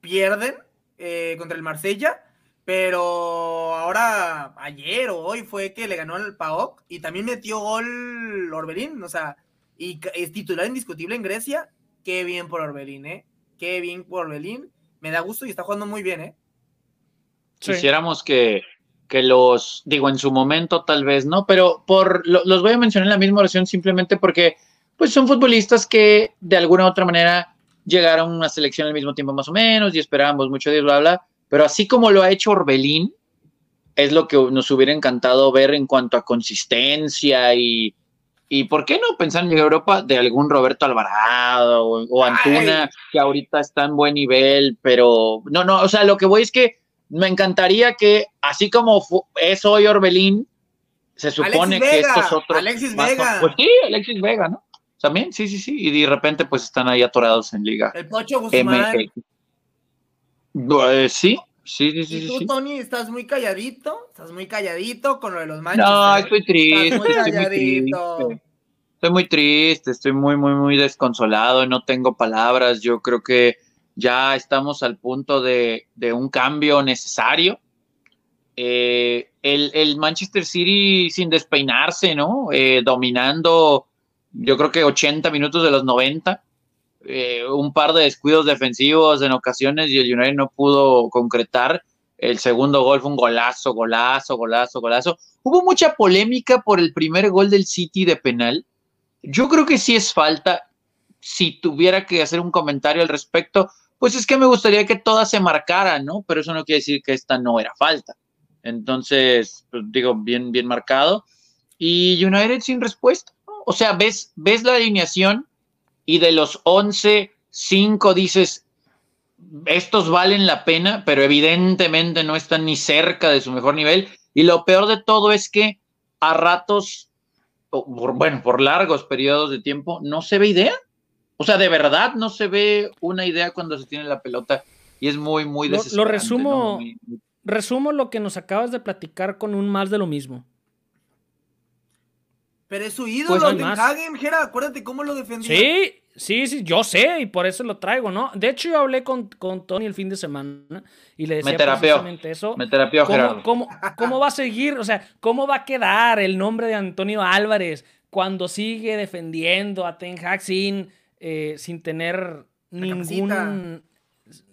Pierden eh, contra el Marsella. Pero ahora, ayer o hoy fue que le ganó al PAOK y también metió gol Orbelín. O sea, y es titular indiscutible en Grecia. Qué bien por Orbelín, ¿eh? Qué bien por Orbelín. Me da gusto y está jugando muy bien, ¿eh? Quisiéramos que, los, digo, en su momento tal vez, ¿no? Pero por los voy a mencionar en la misma oración simplemente porque pues son futbolistas que de alguna u otra manera llegaron a una selección al mismo tiempo más o menos y esperábamos mucho de bla, bla, pero así como lo ha hecho Orbelín, es lo que nos hubiera encantado ver en cuanto a consistencia y, y ¿por qué no pensar en Europa de algún Roberto Alvarado o, Antuna, que ahorita está en buen nivel, pero no, no, o sea, lo que voy es que me encantaría que, así como es hoy Orbelín, se supone que estos otros. Alexis Vega. Pues sí, Alexis Vega, ¿no? También, sí, sí, sí. Y de repente, pues están ahí atorados en Liga. El Pocho Guzmán. Eh, sí, sí, sí, sí. ¿Y tú, Tony, estás muy calladito? ¿Estás muy calladito con lo de los manches? No, estoy triste. muy calladito. Estoy muy triste, estoy muy, muy, muy desconsolado, no tengo palabras. Yo creo que ya estamos al punto de, un cambio necesario. Eh, el, Manchester City sin despeinarse, ¿no? Eh, dominando, yo creo que 80 minutos de los 90. Eh, un par de descuidos defensivos en ocasiones y el United no pudo concretar. El segundo gol fue un golazo, golazo, golazo, golazo. Hubo mucha polémica por el primer gol del City de penal. Yo creo que sí es falta. Si tuviera que hacer un comentario al respecto, pues es que me gustaría que todas se marcaran, ¿no? Pero eso no quiere decir que esta no era falta. Entonces, pues, digo, bien, bien marcado. Y United sin respuesta. O sea, ves, ves la alineación y de los 11, 5 dices, estos valen la pena, pero evidentemente no están ni cerca de su mejor nivel. Y lo peor de todo es que a ratos, bueno, por largos periodos de tiempo, no se ve idea. O sea, de verdad no se ve una idea cuando se tiene la pelota y es muy, muy Lo, lo resumo, resumo lo que nos acabas de platicar con un más de lo mismo. Pero es su ídolo, pues Hagen, Gera, acuérdate cómo lo defendió. Sí, sí, sí, yo sé, y por eso lo traigo, ¿no? De hecho, yo hablé con, con Tony el fin de semana y le decía precisamente eso. Me terapió, ¿Cómo, cómo, cómo va a seguir? O sea, ¿cómo va a quedar el nombre de Antonio Álvarez cuando sigue defendiendo a Ten Hag sin, eh, sin tener ningún.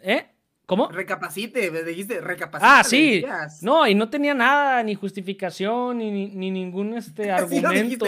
¿Eh? ¿Cómo? Recapacite, dijiste, recapacite. Ah, sí. No, y no tenía nada, ni justificación, ni, ni ningún este argumento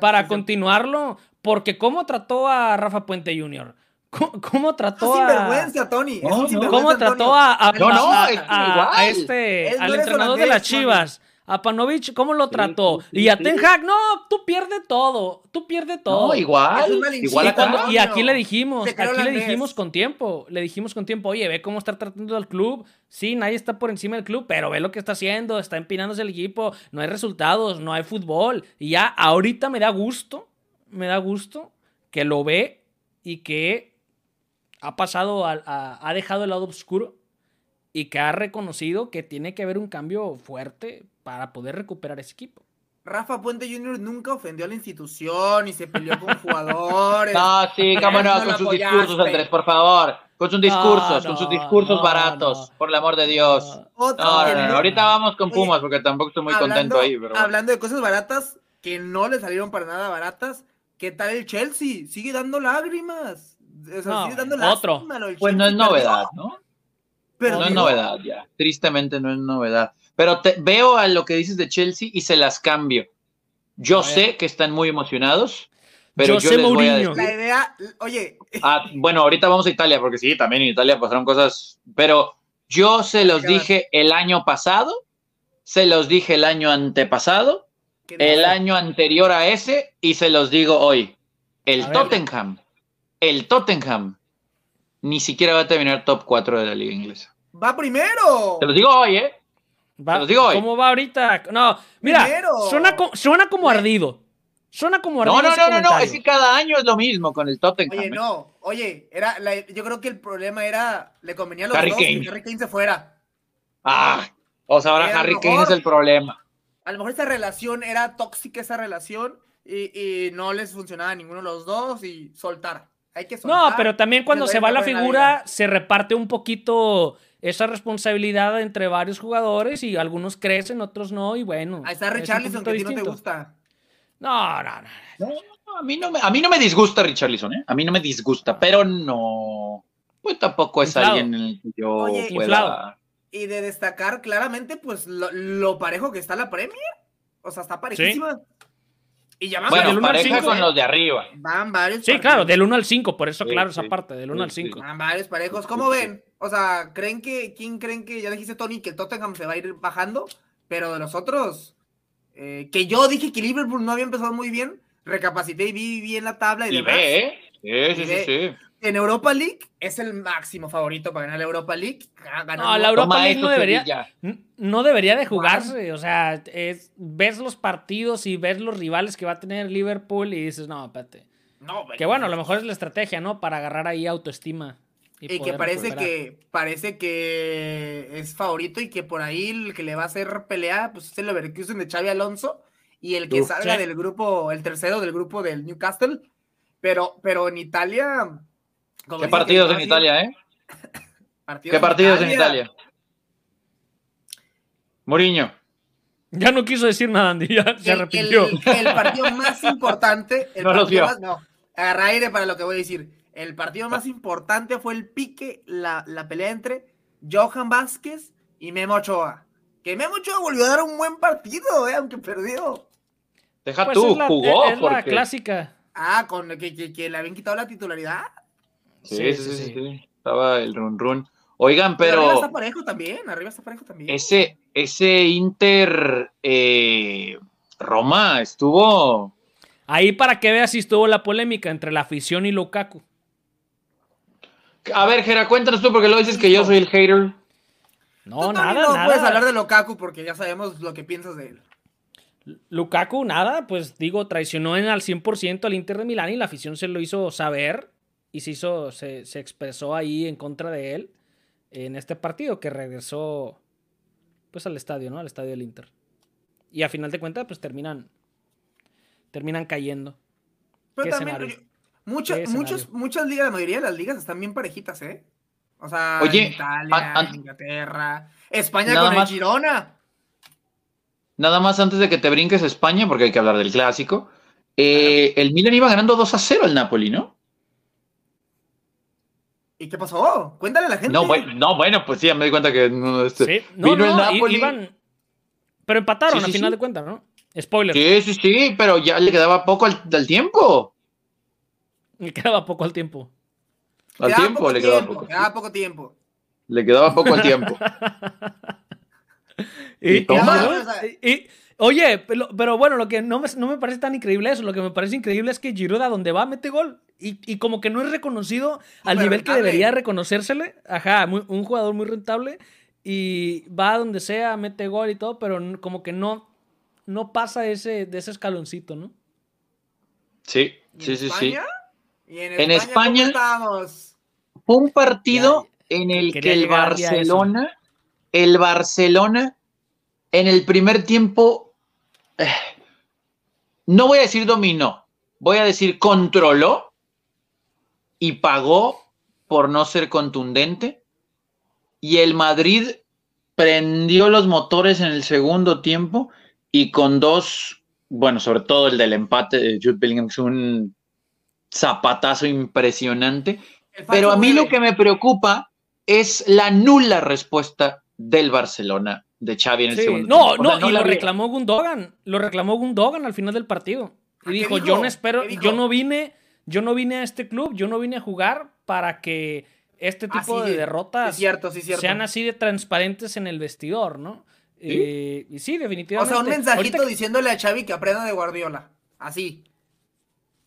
para continuarlo. Porque ¿cómo trató a Rafa Puente Jr.? ¿Cómo, trató a. Sinvergüenza, Tony. ¿Cómo trató a, a, este, al entrenador de las Chivas? A Panovich, ¿cómo lo trató? y a Ten Hag, no, tú pierdes todo, tú pierdes todo. No, igual, igual y, aquí le dijimos, aquí le dijimos con tiempo, le dijimos con tiempo, oye, ve cómo está tratando al club. Sí, nadie está por encima del club, pero ve lo que está haciendo, está empinándose el equipo, no hay resultados, no hay fútbol. Y ya ahorita me da gusto, me da gusto que lo ve y que ha pasado, ha dejado el lado oscuro y que ha reconocido que tiene que haber un cambio fuerte para poder recuperar ese equipo. Rafa Puente Jr. nunca ofendió a la institución y se peleó con jugadores. No, sí, cómo no, con sus discursos, Andrés, por favor. Con sus discursos, con sus discursos baratos, por el amor de Dios. No, ahorita vamos con Pumas porque tampoco estoy muy contento ahí. Hablando de cosas baratas que no le salieron para nada baratas, ¿qué tal el Chelsea? Sigue dando lágrimas. O sea, sigue dando otro. Pues no es novedad, ¿no? no es novedad ya. Tristemente no es novedad. Pero te, veo a lo que dices de Chelsea y se las cambio. Yo sé que están muy emocionados, pero yo, les voy a decir... La idea, oye. Ah, bueno, ahorita vamos a Italia, porque sí, también en Italia pasaron cosas, pero yo se los dije el año pasado, se los dije el año antepasado, el año anterior a ese, y se los digo hoy. El Tottenham, el Tottenham, ni siquiera va a terminar top 4 de la liga inglesa. Va primero. Te los digo hoy, ¿eh? ¿Cómo va ahorita? No, mira, suena, suena, como ardido. Suena como ardido. No, no, no, no, es que cada año es lo mismo con el Tottenham. Oye, no, oye, era yo creo que el problema era, le convenía a los Harry dos Kane. que Harry Kane se fuera. Ah, o sea, ahora Harry Kane es el problema. A lo mejor esa relación era tóxica, esa relación, y, y no les funcionaba a ninguno de los dos y soltar. Hay que soltar. No, pero también cuando se va la figura, se reparte un poquito esa responsabilidad entre varios jugadores y algunos crecen, otros no, y bueno. Ahí está Richarlison, que a ti no te gusta. No, no, no. a, mí no me, a mí no me disgusta Richarlison, ¿eh? A mí no me disgusta, pero no. Pues tampoco es alguien en el que yo pueda... Y de destacar claramente, pues, lo, parejo que está la Premier. O sea, está parejísima. Y ya bueno, del 1 al 5, con los de arriba. Van varios. Sí, claro, del 1 al 5, por eso, claro, esa parte, del 1 al 5. Van varios parejos. ¿Cómo ven? O sea, ¿creen que, quién creen que, ya dijiste Tony, que el Tottenham se va a ir bajando? Pero de los otros, eh, que yo dije que Liverpool no había empezado muy bien, recapacité y vi bien la tabla y, y demás. Ve, ¿eh? Sí, sí, sí, sí. En Europa League es el máximo favorito para ganar la Europa League. no, la Europa League no debería, no debería de jugarse. O sea, es, ves los partidos y ves los rivales que va a tener Liverpool y dices, no, espérate. No, que bueno, a lo mejor es la estrategia, ¿no? Para agarrar ahí autoestima. Y, que parece que parece que es favorito y que por ahí el que le va a hacer pelea pues es el Leverkusen de Xavi Alonso y el que salga del grupo, el tercero del grupo del Newcastle. Pero, pero en Italia. ¿Qué partidos en Italia, eh? ¿Qué partidos en Italia? Mourinho. Ya no quiso decir nada, Andy, ya se arrepintió. El, partido más importante. El no partido más, no, agarra aire para lo que voy a decir el partido más importante fue el pique, la, pelea entre Johan Vázquez y Memo Ochoa. Que Memo Ochoa volvió a dar un buen partido, eh, aunque perdió. Deja pues tú, jugó. Es la clásica. Ah, con que, que, le habían quitado la titularidad. Sí, sí, sí, sí. Estaba el run run. Oigan, pero. arriba está parejo también, arriba está parejo también. Ese, ese Inter eh, Roma estuvo. Ahí para que veas si estuvo la polémica entre la afición y Lukaku. A ver, Gera, cuéntanos tú, porque lo dices que yo soy el hater. No, Tú nada, no nada. puedes hablar de Lukaku porque ya sabemos lo que piensas de él. Lukaku, nada, pues digo, traicionó en al 100% al Inter de Milán y la afición se lo hizo saber y se hizo, se, se expresó ahí en contra de él en este partido que regresó pues al estadio, ¿no? Al estadio del Inter. Y a final de cuentas, pues terminan, terminan cayendo. Pero ¿Qué también, escenario? oye, mucha- ¿Qué muchos, muchas ligas, la mayoría de las ligas están bien parejitas, ¿eh? O sea, Oye, en Italia, an- an- en Inglaterra, España Nada con más- el Girona. Nada más antes de que te brinques a España, porque hay que hablar del clásico. eh, el Milan iba ganando 2 a 0 al Napoli, ¿no? ¿Y qué pasó? Cuéntale a la gente. No, bueno, no, bueno, pues sí, ya me di cuenta que no, este, Sí, no, vino el no, Napoli. iban- pero empataron Sí, sí, a final sí. de cuentas, ¿no? Spoiler. Sí, sí, sí, pero ya le quedaba poco al, al tiempo. Me quedaba poco al tiempo. Al tiempo le quedaba tiempo, poco. quedaba poco tiempo. Le quedaba poco al tiempo. Y, Y toma. y Giroud- y- y- oye, pero, pero bueno, lo que no me, no me parece tan increíble eso, lo que me parece increíble es que Giroud a donde va mete gol. Y, y como que no es reconocido al nivel que rentable. debería reconocérsele. Ajá, muy- un jugador muy rentable. Y va a donde sea, mete gol y todo, pero como que no, no pasa ese, de ese escaloncito, ¿no? Sí, ¿Y sí, en sí, sí. España? ¿Y en, En España, España- ¿cómo estamos? Fue un partido en el que el. Barcelona, el Barcelona, en el primer tiempo, eh, no voy a decir dominó, voy a decir controló y pagó por no ser contundente. Y el Madrid prendió los motores en el segundo tiempo y con dos, bueno, sobre todo el del empate de Jude Bellingham, que es un zapatazo impresionante. Pero a mí lo que me preocupa es la nula respuesta del Barcelona de Xavi en el Sí, segundo No, tiempo. O no, sea, y lo vi. reclamó Gundogan. Lo reclamó Gundogan al final del partido. Y ¿Qué dijo, dijo? yo no espero, yo no vine, yo no vine a este club, yo no vine a jugar para que este Ah, tipo sí, de sí, derrotas Sí, cierto, sí, cierto. sean así de transparentes en el vestidor, ¿no? Eh, y sí, o definitivamente. sea, un mensajito Ahorita diciéndole a Xavi que aprenda de Guardiola. Así.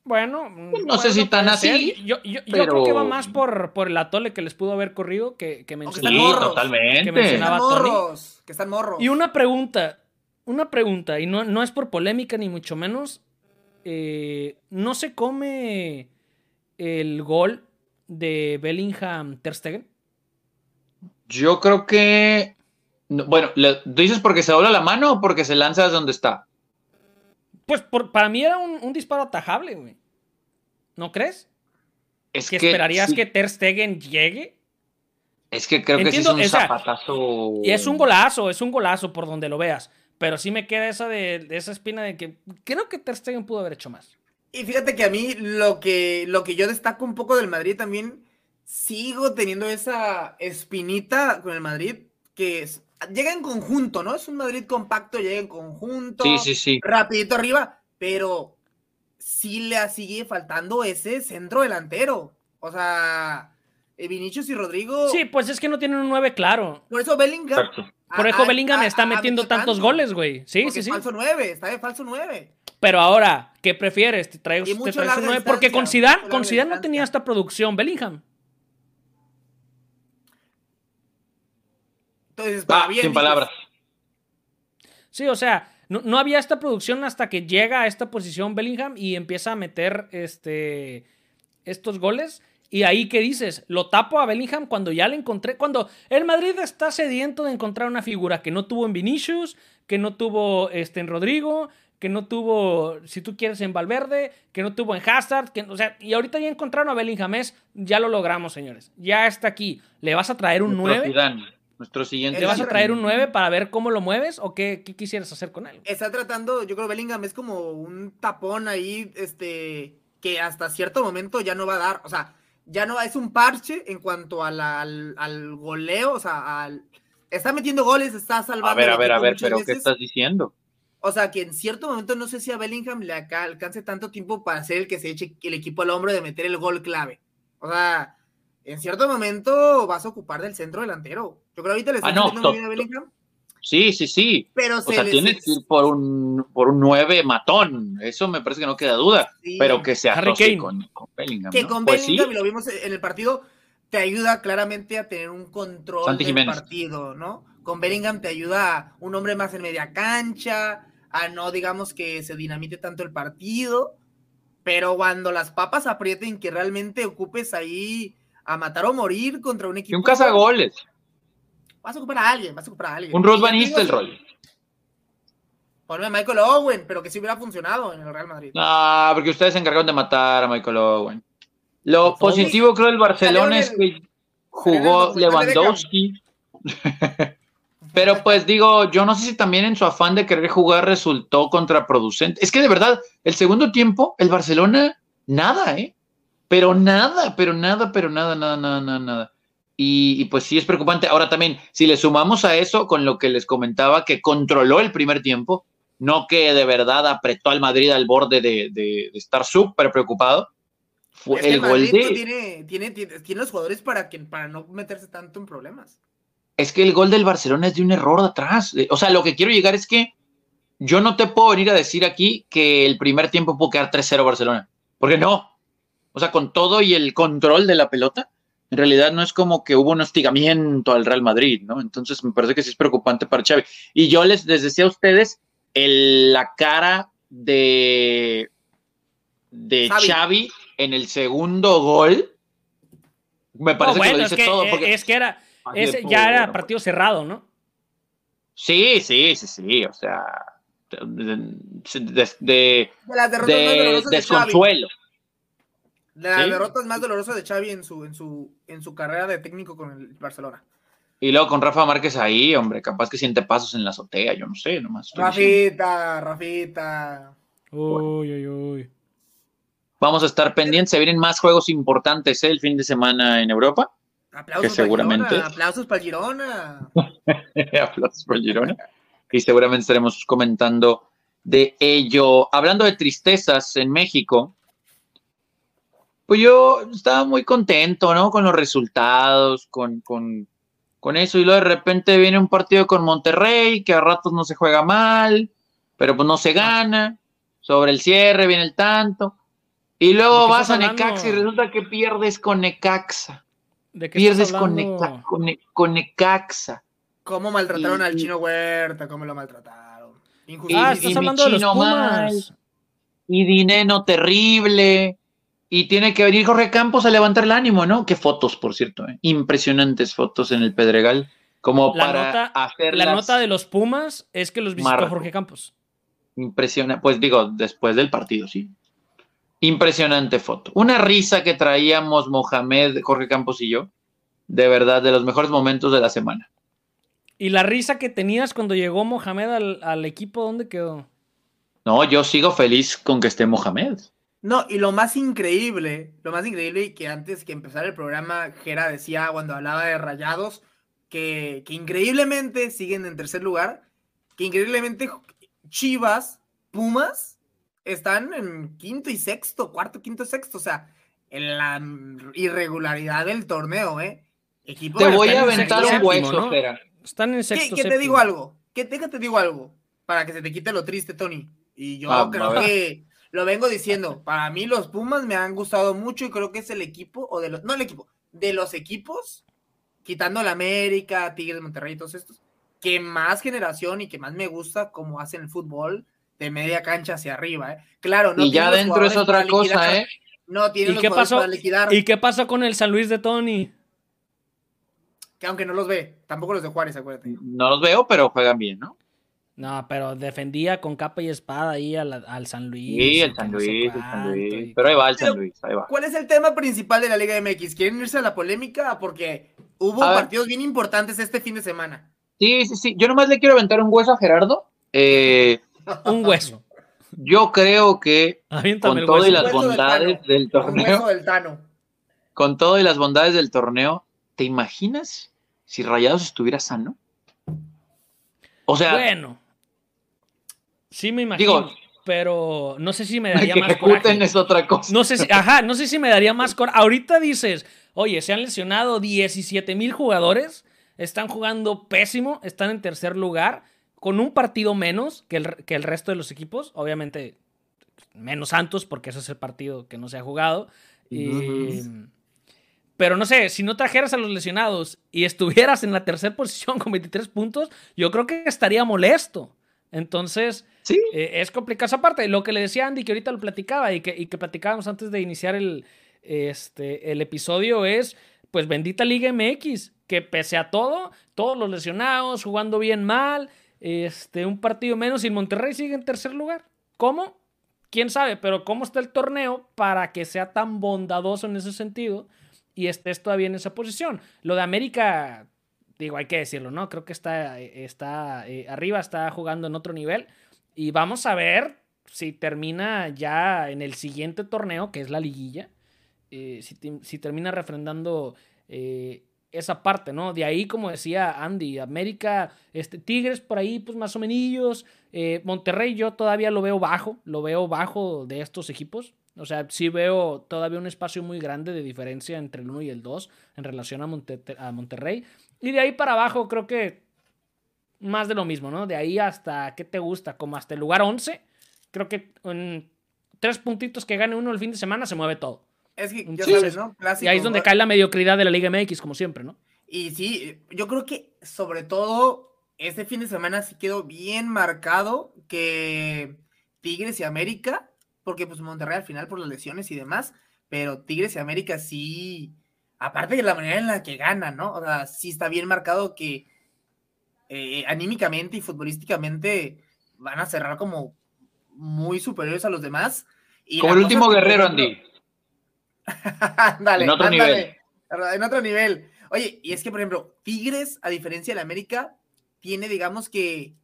Bueno, no sé si tan así, Yo, yo- yo pero- creo que va más por, por el atole que les pudo haber corrido que, que Sí, mencionaba. morros. totalmente. Que Que mencionaba- están Tony. morros. Que están morros. Y una pregunta, una pregunta, y no, no es por polémica ni mucho menos. Eh, ¿No se come el gol de Bellingham Ter Stegen? Yo creo que. no, bueno, ¿dices porque se dobla la mano o porque se lanza desde donde está? Pues por- para mí era un, un disparo atajable, güey. ¿No crees? Es ¿Que esperarías sí, que Ter Stegen llegue? Es que creo Entiendo, que sí es un o sea, zapatazo. Y es un golazo, es un golazo por donde lo veas. Pero sí me queda esa de, de esa espina de que creo que Ter Stegen pudo haber hecho más. Y fíjate que a mí lo que, lo que yo destaco un poco del Madrid también, sigo teniendo esa espinita con el Madrid, que es- llega en conjunto, ¿no? Es un Madrid compacto, llega en conjunto, Sí, sí, sí. rapidito arriba, pero sí le sigue faltando ese centro delantero. O sea, eh, Vinicius y Rodrigo, Sí, pues es que no tienen un 9 claro. por eso Bellingham... Exacto. Por eso Bellingham a- está a- metiendo tantos tanto, goles, güey. Sí, porque sí, es sí. falso 9, está de falso 9. Pero ahora, ¿qué prefieres? ¿Te traes, Y te mucho traes un larga 9? Porque con Zidane, con Zidane no tenía esta producción Bellingham. Entonces, Ah, bien, sin dices, palabras. Sí, o sea, no, no había esta producción hasta que llega a esta posición Bellingham y empieza a meter este, estos goles. Y ahí, ¿qué dices? Lo tapo a Bellingham cuando ya le encontré. Cuando el Madrid está sediento de encontrar una figura que no tuvo en Vinicius, que no tuvo este, en Rodrigo, que no tuvo, si tú quieres, en Valverde, que no tuvo en Hazard. Que, o sea, y ahorita ya encontraron a Bellingham. Es, ya lo logramos, señores. Ya está aquí. ¿Le vas a traer un Nuestro 9? Zidane, nuestro siguiente. ¿Le vas a traer un 9 para ver cómo lo mueves o qué, qué quisieras hacer con él? está tratando, yo creo que Bellingham es como un tapón ahí, este, que hasta cierto momento ya no va a dar, o sea, ya no es un parche en cuanto a la- al, al goleo, o sea, al, está metiendo goles, está salvando. A ver, al a ver, a ver, pero ¿qué estás diciendo? O sea, que en cierto momento no sé si a Bellingham le alcance tanto tiempo para ser el que se eche el equipo al hombro de meter el gol clave. O sea, en cierto momento vas a ocupar del centro delantero. Yo creo que ahorita le está Ah, no, bien a Bellingham, Sí, sí, sí. pero O se sea, le- tienes que ir por un, por un 9 matón. Eso me parece que no queda duda. sí. Pero que se Harry asocie Kane. con, con Bellingham. que ¿no? con Pues sí. Bellingham, y lo vimos en el partido, te ayuda claramente a tener un control Santi del Jiménez. partido, ¿no? Con Bellingham te ayuda a un hombre más en media cancha, a no digamos que se dinamite tanto el partido, pero cuando las papas aprieten que realmente ocupes ahí a matar o morir contra un Y equipo. un cazagoles. Vas a ocupar a alguien, vas a ocupar a alguien. Un Y Van Nistelrooy. Ponme a Michael Owen, pero que si hubiera funcionado en el Real Madrid. No, porque ustedes se encargaron de matar a Michael Owen. Lo Pues, positivo creo del Barcelona es que jugó Lewandowski. Pero pues digo, yo no sé si también en su afán de querer jugar resultó contraproducente. Es que de verdad, el segundo tiempo, el Barcelona, nada, ¿eh? Pero nada, pero nada, pero nada, nada, nada, nada, nada. Y, y, pues sí es preocupante. Ahora también, si le sumamos a eso con lo que les comentaba, que controló el primer tiempo, no que de verdad apretó al Madrid al borde de, de, de estar súper preocupado. Fue Es que el gol Madrid de... no tiene, tiene, tiene, tiene los jugadores para, que, para no meterse tanto en problemas. Es que el gol del Barcelona es de un error de atrás. O sea, lo que quiero llegar es que yo no te puedo venir a decir aquí que el primer tiempo pudo quedar 3-0 Barcelona. Porque no. O sea, con todo y el control de la pelota, en realidad no es como que hubo un hostigamiento al Real Madrid, ¿no? Entonces me parece que sí es preocupante para Xavi. Y yo les, les decía a ustedes el, la cara de, de Xavi. Xavi en el segundo gol. Me parece No, que lo es dice que, todo. eh, Porque... es que era, ese de ya era partido cerrado, ¿no? Sí, sí, sí, sí, o sea, de, de, de, De las derrotas más de dolorosas de Xavi. Desconsuelo. De las ¿Sí? derrotas más dolorosas de Xavi en su, en su, en su carrera de técnico con el Barcelona. Y luego con Rafa Márquez ahí, hombre, capaz que siente pasos en la azotea, yo no sé, nomás. Rafita, Rafita. Uy, uy, uy. Vamos a estar pendientes, se vienen más juegos importantes ¿eh? el fin de semana en Europa. Aplausos Que seguramente- para Girona. Aplausos para Girona. Aplausos por Girona. Y seguramente estaremos comentando de ello. Hablando de tristezas en México, pues yo estaba muy contento, ¿no? Con los resultados, con, con, con eso. Y luego de repente viene un partido con Monterrey, que a ratos no se juega mal, pero pues no se gana. Sobre el cierre viene el tanto. Y ¿De luego vas a hablando? Necaxa y resulta que pierdes con Necaxa. ¿De qué Pierdes con? Neca- con, Ne- con Necaxa. ¿Cómo maltrataron Y- al chino Huerta? ¿Cómo lo maltrataron? Y- Injusticia. Ah, y estás mi hablando de los mal. Pumas. y dinero terrible. Y tiene que venir Jorge Campos a levantar el ánimo, ¿no? Qué fotos, por cierto. ¿eh? Impresionantes fotos en el Pedregal. Como La para nota- hacerlas La nota de los Pumas es que los visitó Marco. Jorge Campos. impresiona- Pues digo, después del partido, sí. Impresionante foto. Una risa que traíamos Mohamed, Jorge Campos y yo. De verdad, de los mejores momentos de la semana. ¿Y la risa que tenías cuando llegó Mohamed al, al equipo, dónde quedó? No, yo sigo feliz con que esté Mohamed. No, y lo más increíble, lo más increíble y que antes que empezara el programa, Gera decía cuando hablaba de rayados, que, que increíblemente siguen en tercer lugar, que increíblemente Chivas, Pumas, están en quinto y sexto, cuarto, quinto, sexto, o sea, en la irregularidad del torneo, ¿eh? Equipo Te voy a aventar un hueso, ¿no? Están en ¿Qué, sexto. qué te digo algo? ¿Qué, déjate digo algo? Para que se te quite lo triste, Tony. Y yo Ah, creo ver. que lo vengo diciendo. Para mí los Pumas me han gustado mucho y creo que es el equipo, o de los, no el equipo, de los equipos, quitando la América, Tigres, Monterrey y todos estos, que más generación y que más me gusta como hacen el fútbol de media cancha hacia arriba. ¿eh? Claro, no y ya tienen los dentro es otra cosa, liquidar, ¿eh? No tienen ¿Y los qué pasó? para liquidar, ¿Y qué pasó con el San Luis de Tony? que aunque no los ve, tampoco los de Juárez, acuérdate. No los veo, pero juegan bien, ¿no? No, pero defendía con capa y espada ahí al, al San Luis. Sí, el San no sé Luis, el San Luis. y- Pero ahí va el San Luis, ahí va. ¿Cuál es el tema principal de la Liga MX? ¿Quieren irse a la polémica? Porque hubo A ver. partidos bien importantes este fin de semana. Sí, sí, sí. Yo nomás le quiero aventar un hueso a Gerardo. Eh, Un hueso. yo creo que Aviéntame con todo y las del bondades del torneo, hueso del Tano. con todo y las bondades del torneo, ¿te imaginas si Rayados estuviera sano? O sea, Bueno. Sí me imagino, Digo- pero no sé si me daría que más ejecuten coraje. es otra cosa. No sé si, ajá, no sé si me daría más coraje. Ahorita dices, oye, se han lesionado 17 mil jugadores, están jugando pésimo, están en tercer lugar, con un partido menos que el, que el resto de los equipos, obviamente menos Santos, porque ese es el partido que no se ha jugado. Y- Pero no sé, si no trajeras a los lesionados y estuvieras en la tercera posición con 23 puntos, yo creo que estaría molesto. Entonces, Eh, es complicado esa parte. Lo que le decía Andy, que ahorita lo platicaba y que, y que platicábamos antes de iniciar el, este, el episodio, es pues bendita Liga MX, que pese a todo, todos los lesionados, jugando bien mal, este, un partido menos y Monterrey sigue en tercer lugar. ¿Cómo? ¿Quién sabe? Pero ¿cómo está el torneo para que sea tan bondadoso en ese sentido y estés todavía en esa posición? Lo de América, digo, hay que decirlo, ¿no? Creo que está, está eh, arriba, está jugando en otro nivel. Y vamos a ver si termina ya en el siguiente torneo, que es la liguilla, eh, si, si, termina refrendando eh, esa parte, ¿no? De ahí, como decía Andy, América, este, Tigres por ahí, pues más o menos. Eh, Monterrey yo todavía lo veo bajo, lo veo bajo de estos equipos. O sea, sí veo todavía un espacio muy grande de diferencia entre el 1 y el 2 en relación a, Monte a Monterrey. Y de ahí para abajo creo que más de lo mismo, ¿no? De ahí hasta, ¿qué te gusta? Como hasta el lugar 11, creo que en tres puntitos que gane uno el fin de semana se mueve todo. Es que, ya sabes, ¿no? Clásico, y ahí es donde cae la mediocridad de la Liga MX, como siempre, ¿no? Y sí, yo creo que sobre todo este fin de semana sí quedó bien marcado que Tigres y América, porque pues Monterrey al final por las lesiones y demás, pero Tigres y América sí, aparte de la manera en la que ganan, ¿no? O sea, sí está bien marcado que eh, anímicamente y futbolísticamente van a cerrar como muy superiores a los demás. Y como el último guerrero, Andy. dale, en otro nivel. En otro nivel. Oye, y es que, por ejemplo, Tigres, a diferencia de América, tiene, digamos que.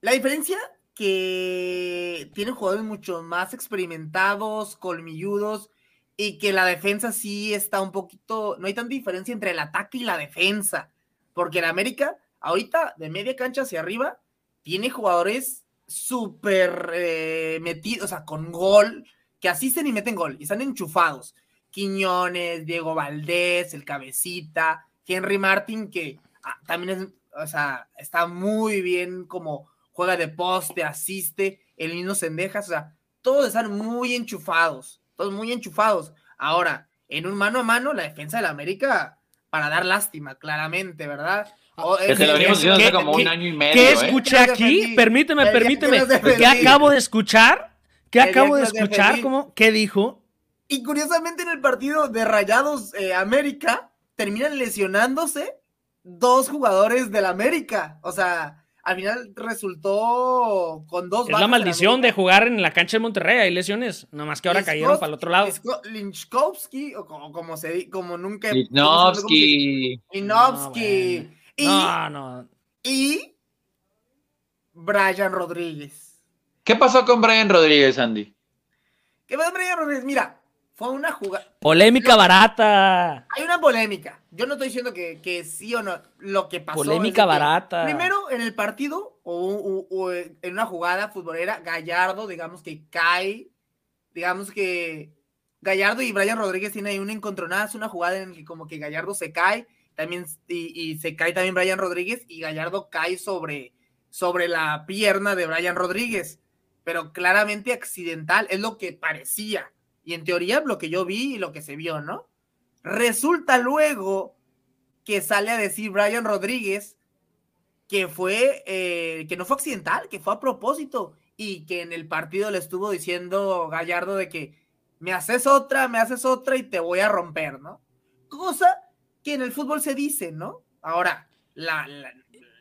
La diferencia que tiene jugadores mucho más experimentados, colmilludos, y que la defensa sí está un poquito. No hay tanta diferencia entre el ataque y la defensa. Porque en América ahorita de media cancha hacia arriba, tiene jugadores súper eh, metidos, o sea, con gol, que asisten y meten gol, y están enchufados. Quiñones, Diego Valdés, el Cabecita, Henry Martin, que ah, también es, o sea, está muy bien como juega de poste, asiste, el mismo Sendejas, o sea, todos están muy enchufados, todos muy enchufados. Ahora, en un mano a mano, la defensa de la América, para dar lástima, claramente, ¿verdad? Que te lo venimos diciendo hace como un año y medio. ¿Qué ¿eh? escuché aquí? Permíteme, permíteme. ¿Qué acabo de escuchar? ¿Qué acabo de escuchar? ¿Cómo? ¿Qué dijo? Y curiosamente en el partido de Rayados eh, América terminan lesionándose dos jugadores del América. O sea, al final resultó con dos. Es la maldición de jugar en la cancha de Monterrey. Hay lesiones, nomás que ahora cayeron para el otro lado. Linchkowski, o como, como, se, como nunca. Linovsky. Linovsky. Y, no, no. Y Brian Rodríguez. ¿Qué pasó con Brian Rodríguez, Andy? ¿Qué pasó con Brian Rodríguez? Mira, fue una jugada. Polémica barata. Hay una polémica. Yo no estoy diciendo que, sí o no. Lo que pasó. Polémica barata. Primero, en el partido o, en una jugada futbolera, Gallardo, digamos que cae. Digamos que Gallardo y Brian Rodríguez tienen ahí un encontronazo, una jugada en que como que Gallardo se cae también, y, se cae también Brian Rodríguez y Gallardo cae sobre, sobre la pierna de Brian Rodríguez, pero claramente accidental, es lo que parecía, y en teoría lo que yo vi y lo que se vio, ¿no? Resulta luego que sale a decir Brian Rodríguez que fue, eh, que no fue accidental, que fue a propósito, y que en el partido le estuvo diciendo Gallardo de que me haces otra, me haces otra y te voy a romper, ¿no? Cosa que en el fútbol se dice, ¿no? Ahora, la,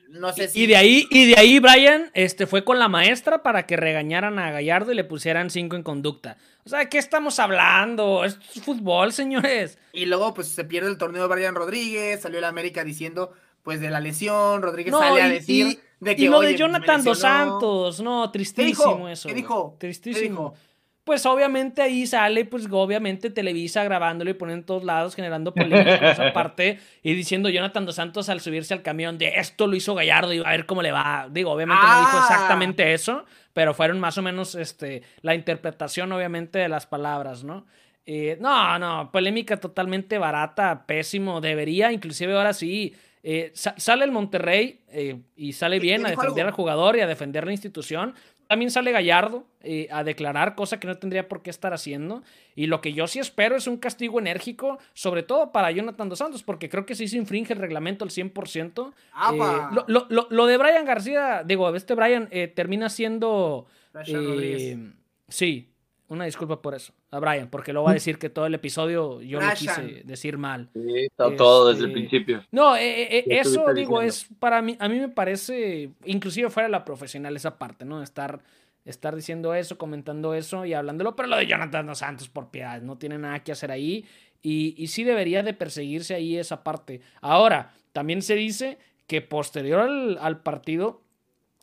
no sé si... Y de ahí, y de ahí Brian este, fue con la maestra para que regañaran a Gallardo y le pusieran cinco en conducta. O sea, ¿de qué estamos hablando? Es fútbol, señores. Y luego, pues, se pierde el torneo de Brian Rodríguez, salió el América diciendo, pues, de la lesión, Rodríguez sale a decir... de que, y lo de Jonathan Dos Santos, no, tristísimo eso. ¿Qué dijo? Tristísimo pues obviamente ahí sale, pues obviamente Televisa grabándolo y poniendo en todos lados, generando polémica esa parte y diciendo Jonathan Dos Santos al subirse al camión de esto lo hizo Gallardo y a ver cómo le va. Digo, obviamente no dijo ah. exactamente eso, pero fueron más o menos este, la interpretación, obviamente, de las palabras, ¿no? Eh, no, no, polémica totalmente barata, pésimo. Debería, inclusive ahora sí, Eh, sale el Monterrey eh, y sale bien a defender al jugador y a defender la institución. También sale Gallardo eh, a declarar, cosa que no tendría por qué estar haciendo. Y lo que yo sí espero es un castigo enérgico, sobre todo para Jonathan Dos Santos, porque creo que sí se infringe el reglamento al 100%. Lo, lo, lo, de Brian García, digo, este Brian termina siendo... sí, una disculpa por eso, a Brian, porque lo va a decir que todo el episodio yo lo quise decir mal. Sí, está todo desde el este, principio. No, eh, eh, eh, eso digo, es para mí, a mí me parece, inclusive fuera de la profesional esa parte, ¿no? Estar, estar diciendo eso, comentando eso y hablándolo, pero lo de Jonathan Dos Santos por piedad, no tiene nada que hacer ahí y, y sí debería de perseguirse ahí esa parte. Ahora, también se dice que posterior al, al partido,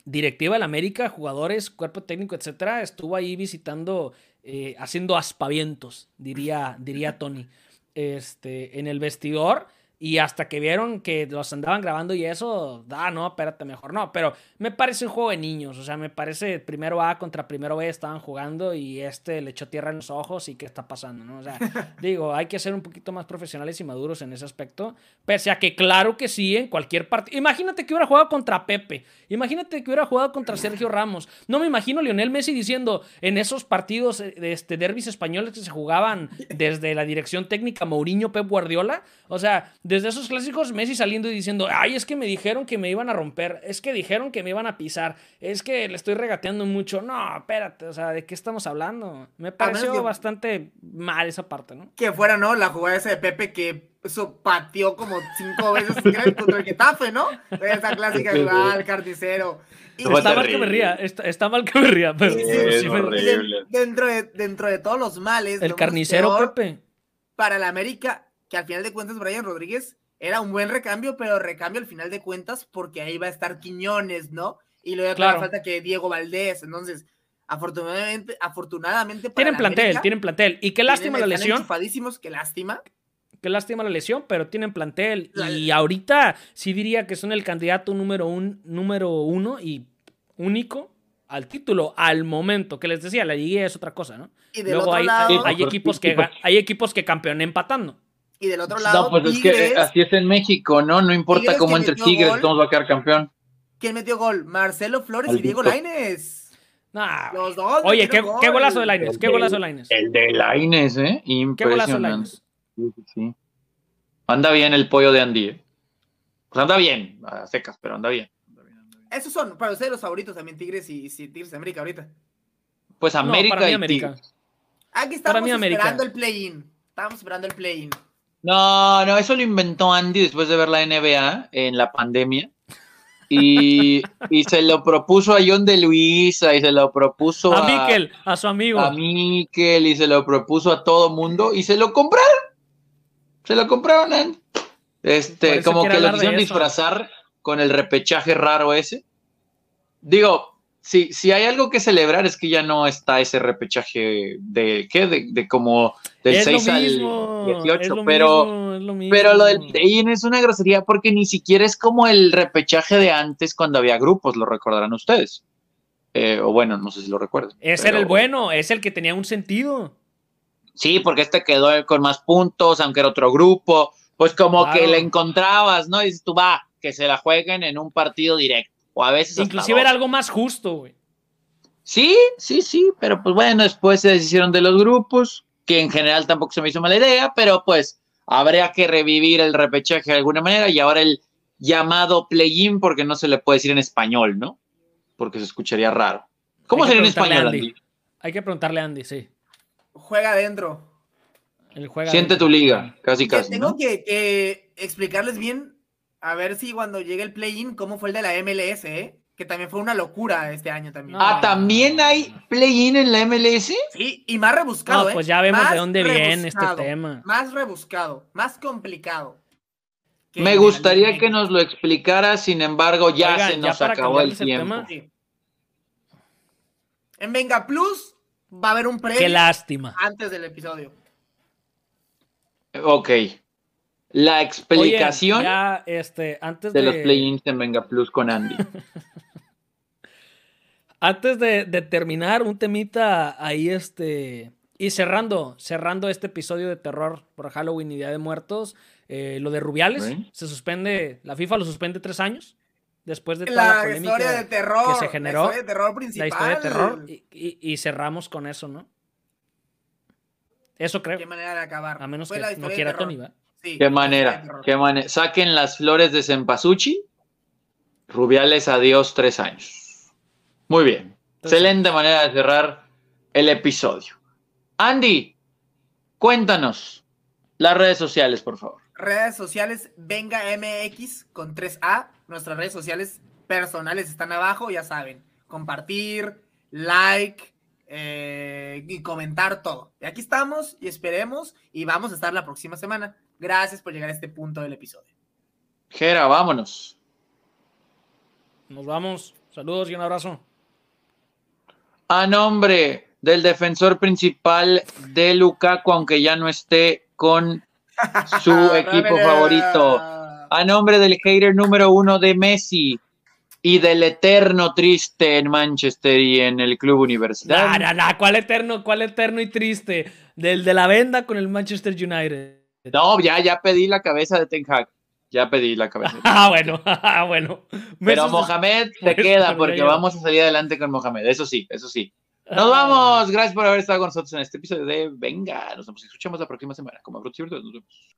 directiva del América, jugadores, cuerpo técnico, etcétera, estuvo ahí visitando eh, haciendo aspavientos, diría, diría Tony, este, en el vestidor. Y hasta que vieron que los andaban grabando y eso, ah, no, espérate, mejor no. Pero me parece un juego de niños. O sea, me parece primero A contra primero B estaban jugando y este le echó tierra en los ojos y qué está pasando, ¿no? O sea, digo, hay que ser un poquito más profesionales y maduros en ese aspecto. Pese a que, claro que sí, en cualquier partido. Imagínate que hubiera jugado contra Pepe. Imagínate que hubiera jugado contra Sergio Ramos. No me imagino Lionel Messi diciendo en esos partidos eh, de este, derbis españoles que se jugaban desde la dirección técnica Mourinho, Pep Guardiola. O sea, desde esos clásicos, Messi saliendo y diciendo, ay, es que me dijeron que me iban a romper, es que dijeron que me iban a pisar, es que le estoy regateando mucho. No, espérate, o sea, ¿de qué estamos hablando? Me pareció bastante mal esa parte, ¿no? Que fuera, ¿no? La jugada esa de Pepe que eso pateó como cinco veces contra el Getafe, ¿no? Esa clásica jugada al carnicero. está mal que me ría, está, mal que me ría, pero dentro, de, dentro de todos los males. El carnicero, Pepe. Para la América, que al final de cuentas Brian Rodríguez era un buen recambio, pero recambio al final de cuentas porque ahí va a estar Quiñones, ¿no? Y luego claro. falta que Diego Valdés. Entonces, afortunadamente, afortunadamente para tienen plantel, tienen plantel. Y qué lástima la lesión. qué lástima. Qué lástima la lesión, pero tienen plantel. Y ahorita sí diría que son el candidato número, un, número uno y único al título al momento. Que les decía, la liga es otra cosa, ¿no? Y Luego hay, hay, equipos que, hay equipos que campeonan empatando. Y del otro lado. No, pues es que así es en México, ¿no? No importa cómo entre Tigres, todos va a quedar campeón. ¿Quién metió gol? Marcelo Flores y Diego Laines. Los dos. Oye, ¿qué, ¿qué, golazo de Laines? ¿Qué golazo de Laines? El de Laines, ¿eh? Impresionante. ¿Qué golazo de Laines? Sí, sí, Anda bien el pollo de Andy. ¿eh? Pues anda bien, a secas, pero anda bien. Esos son para ustedes los favoritos también, Tigres y, Tigres de América ahorita. Pues América y América. Aquí estamos esperando el play-in. Estamos esperando el play-in. No, no, eso lo inventó Andy después de ver la NBA en la pandemia. Y, se lo propuso a John de Luisa y se lo propuso a, a Miquel, a su amigo. A Miquel y se lo propuso a todo mundo y se lo compraron. Se lo compraron. Este, como que, lo quisieron disfrazar con el repechaje raro ese. Digo, si, si hay algo que celebrar es que ya no está ese repechaje de, ¿qué? De, como del 6 al 18, pero, lo pero lo del play es una grosería porque ni siquiera es como el repechaje de antes cuando había grupos, lo recordarán ustedes. Eh, o bueno, no sé si lo recuerdan. Ese era el bueno, es el que tenía un sentido. Sí, porque este quedó con más puntos, aunque era otro grupo, pues como que le encontrabas, ¿no? Y dices tú, va, que se la jueguen en un partido directo o a veces. Inclusive era algo más justo, güey. Sí, sí, sí, pero pues bueno, después se deshicieron de los grupos, que en general tampoco se me hizo mala idea, pero pues habría que revivir el repechaje de alguna manera y ahora el llamado play-in, porque no se le puede decir en español, ¿no? Porque se escucharía raro. ¿Cómo sería en español, Andy? Hay que preguntarle a Andy, sí. Juega adentro. Siente tu liga, casi casi. Tengo que, que explicarles bien a ver si cuando llegue el play-in, cómo fue el de la MLS, ¿eh? Que también fue una locura este año también. Ah, ¿también hay play-in en la MLS? Sí, y más rebuscado, no, ¿eh? pues ya vemos de dónde viene este tema. Más rebuscado, más complicado. Me gustaría que nos lo explicara, sin embargo, ya se nos acabó el tiempo. En Venga Plus va a haber un premio. Qué lástima. Antes del episodio. Ok la explicación este, antes de, los play-ins en Venga Plus con Andy. antes de, terminar, un temita ahí, este, Y cerrando, cerrando este episodio de terror por Halloween y Día de Muertos, eh, lo de Rubiales, se suspende, la FIFA lo suspende tres años después de toda la, La polémica historia de terror. que se generó, La historia de terror principal. la historia de terror, y, y- y cerramos con eso, ¿no? Eso creo, Qué manera de acabar. a menos Fue que no quiera. Tony, ¿va? Sí, Qué manera, qué. Saquen las flores de Cempasúchil. Rubiales, adiós, tres años. Muy bien. Entonces- Excelente manera de cerrar el episodio. Andy, cuéntanos las redes sociales, por favor. Redes sociales, venga MX con 3A. Nuestras redes sociales personales están abajo, ya saben. Compartir, like eh, y comentar todo. Y aquí estamos y esperemos y vamos a estar la próxima semana. Gracias por llegar a este punto del episodio. Jera, vámonos. Nos vamos, saludos y un abrazo. A nombre del defensor principal de Lukaku, aunque ya no esté con su equipo favorito. A nombre del hater número uno de Messi y del eterno triste en Manchester y en el club universitario. Nah, nah, nah, ¿cuál eterno, cuál eterno y triste? Del de la venda con el Manchester United. No, ya, ya pedí la cabeza de Ten Hag. Ya pedí la cabeza. Ah, bueno, ah, bueno. Pero Mohamed se después, queda porque vamos a salir adelante con Mohamed. Eso sí, eso sí. Nos vamos. Gracias por haber estado con nosotros en este episodio de Venga. Nos vemos escuchamos la próxima semana. Como Bruto Nos vemos.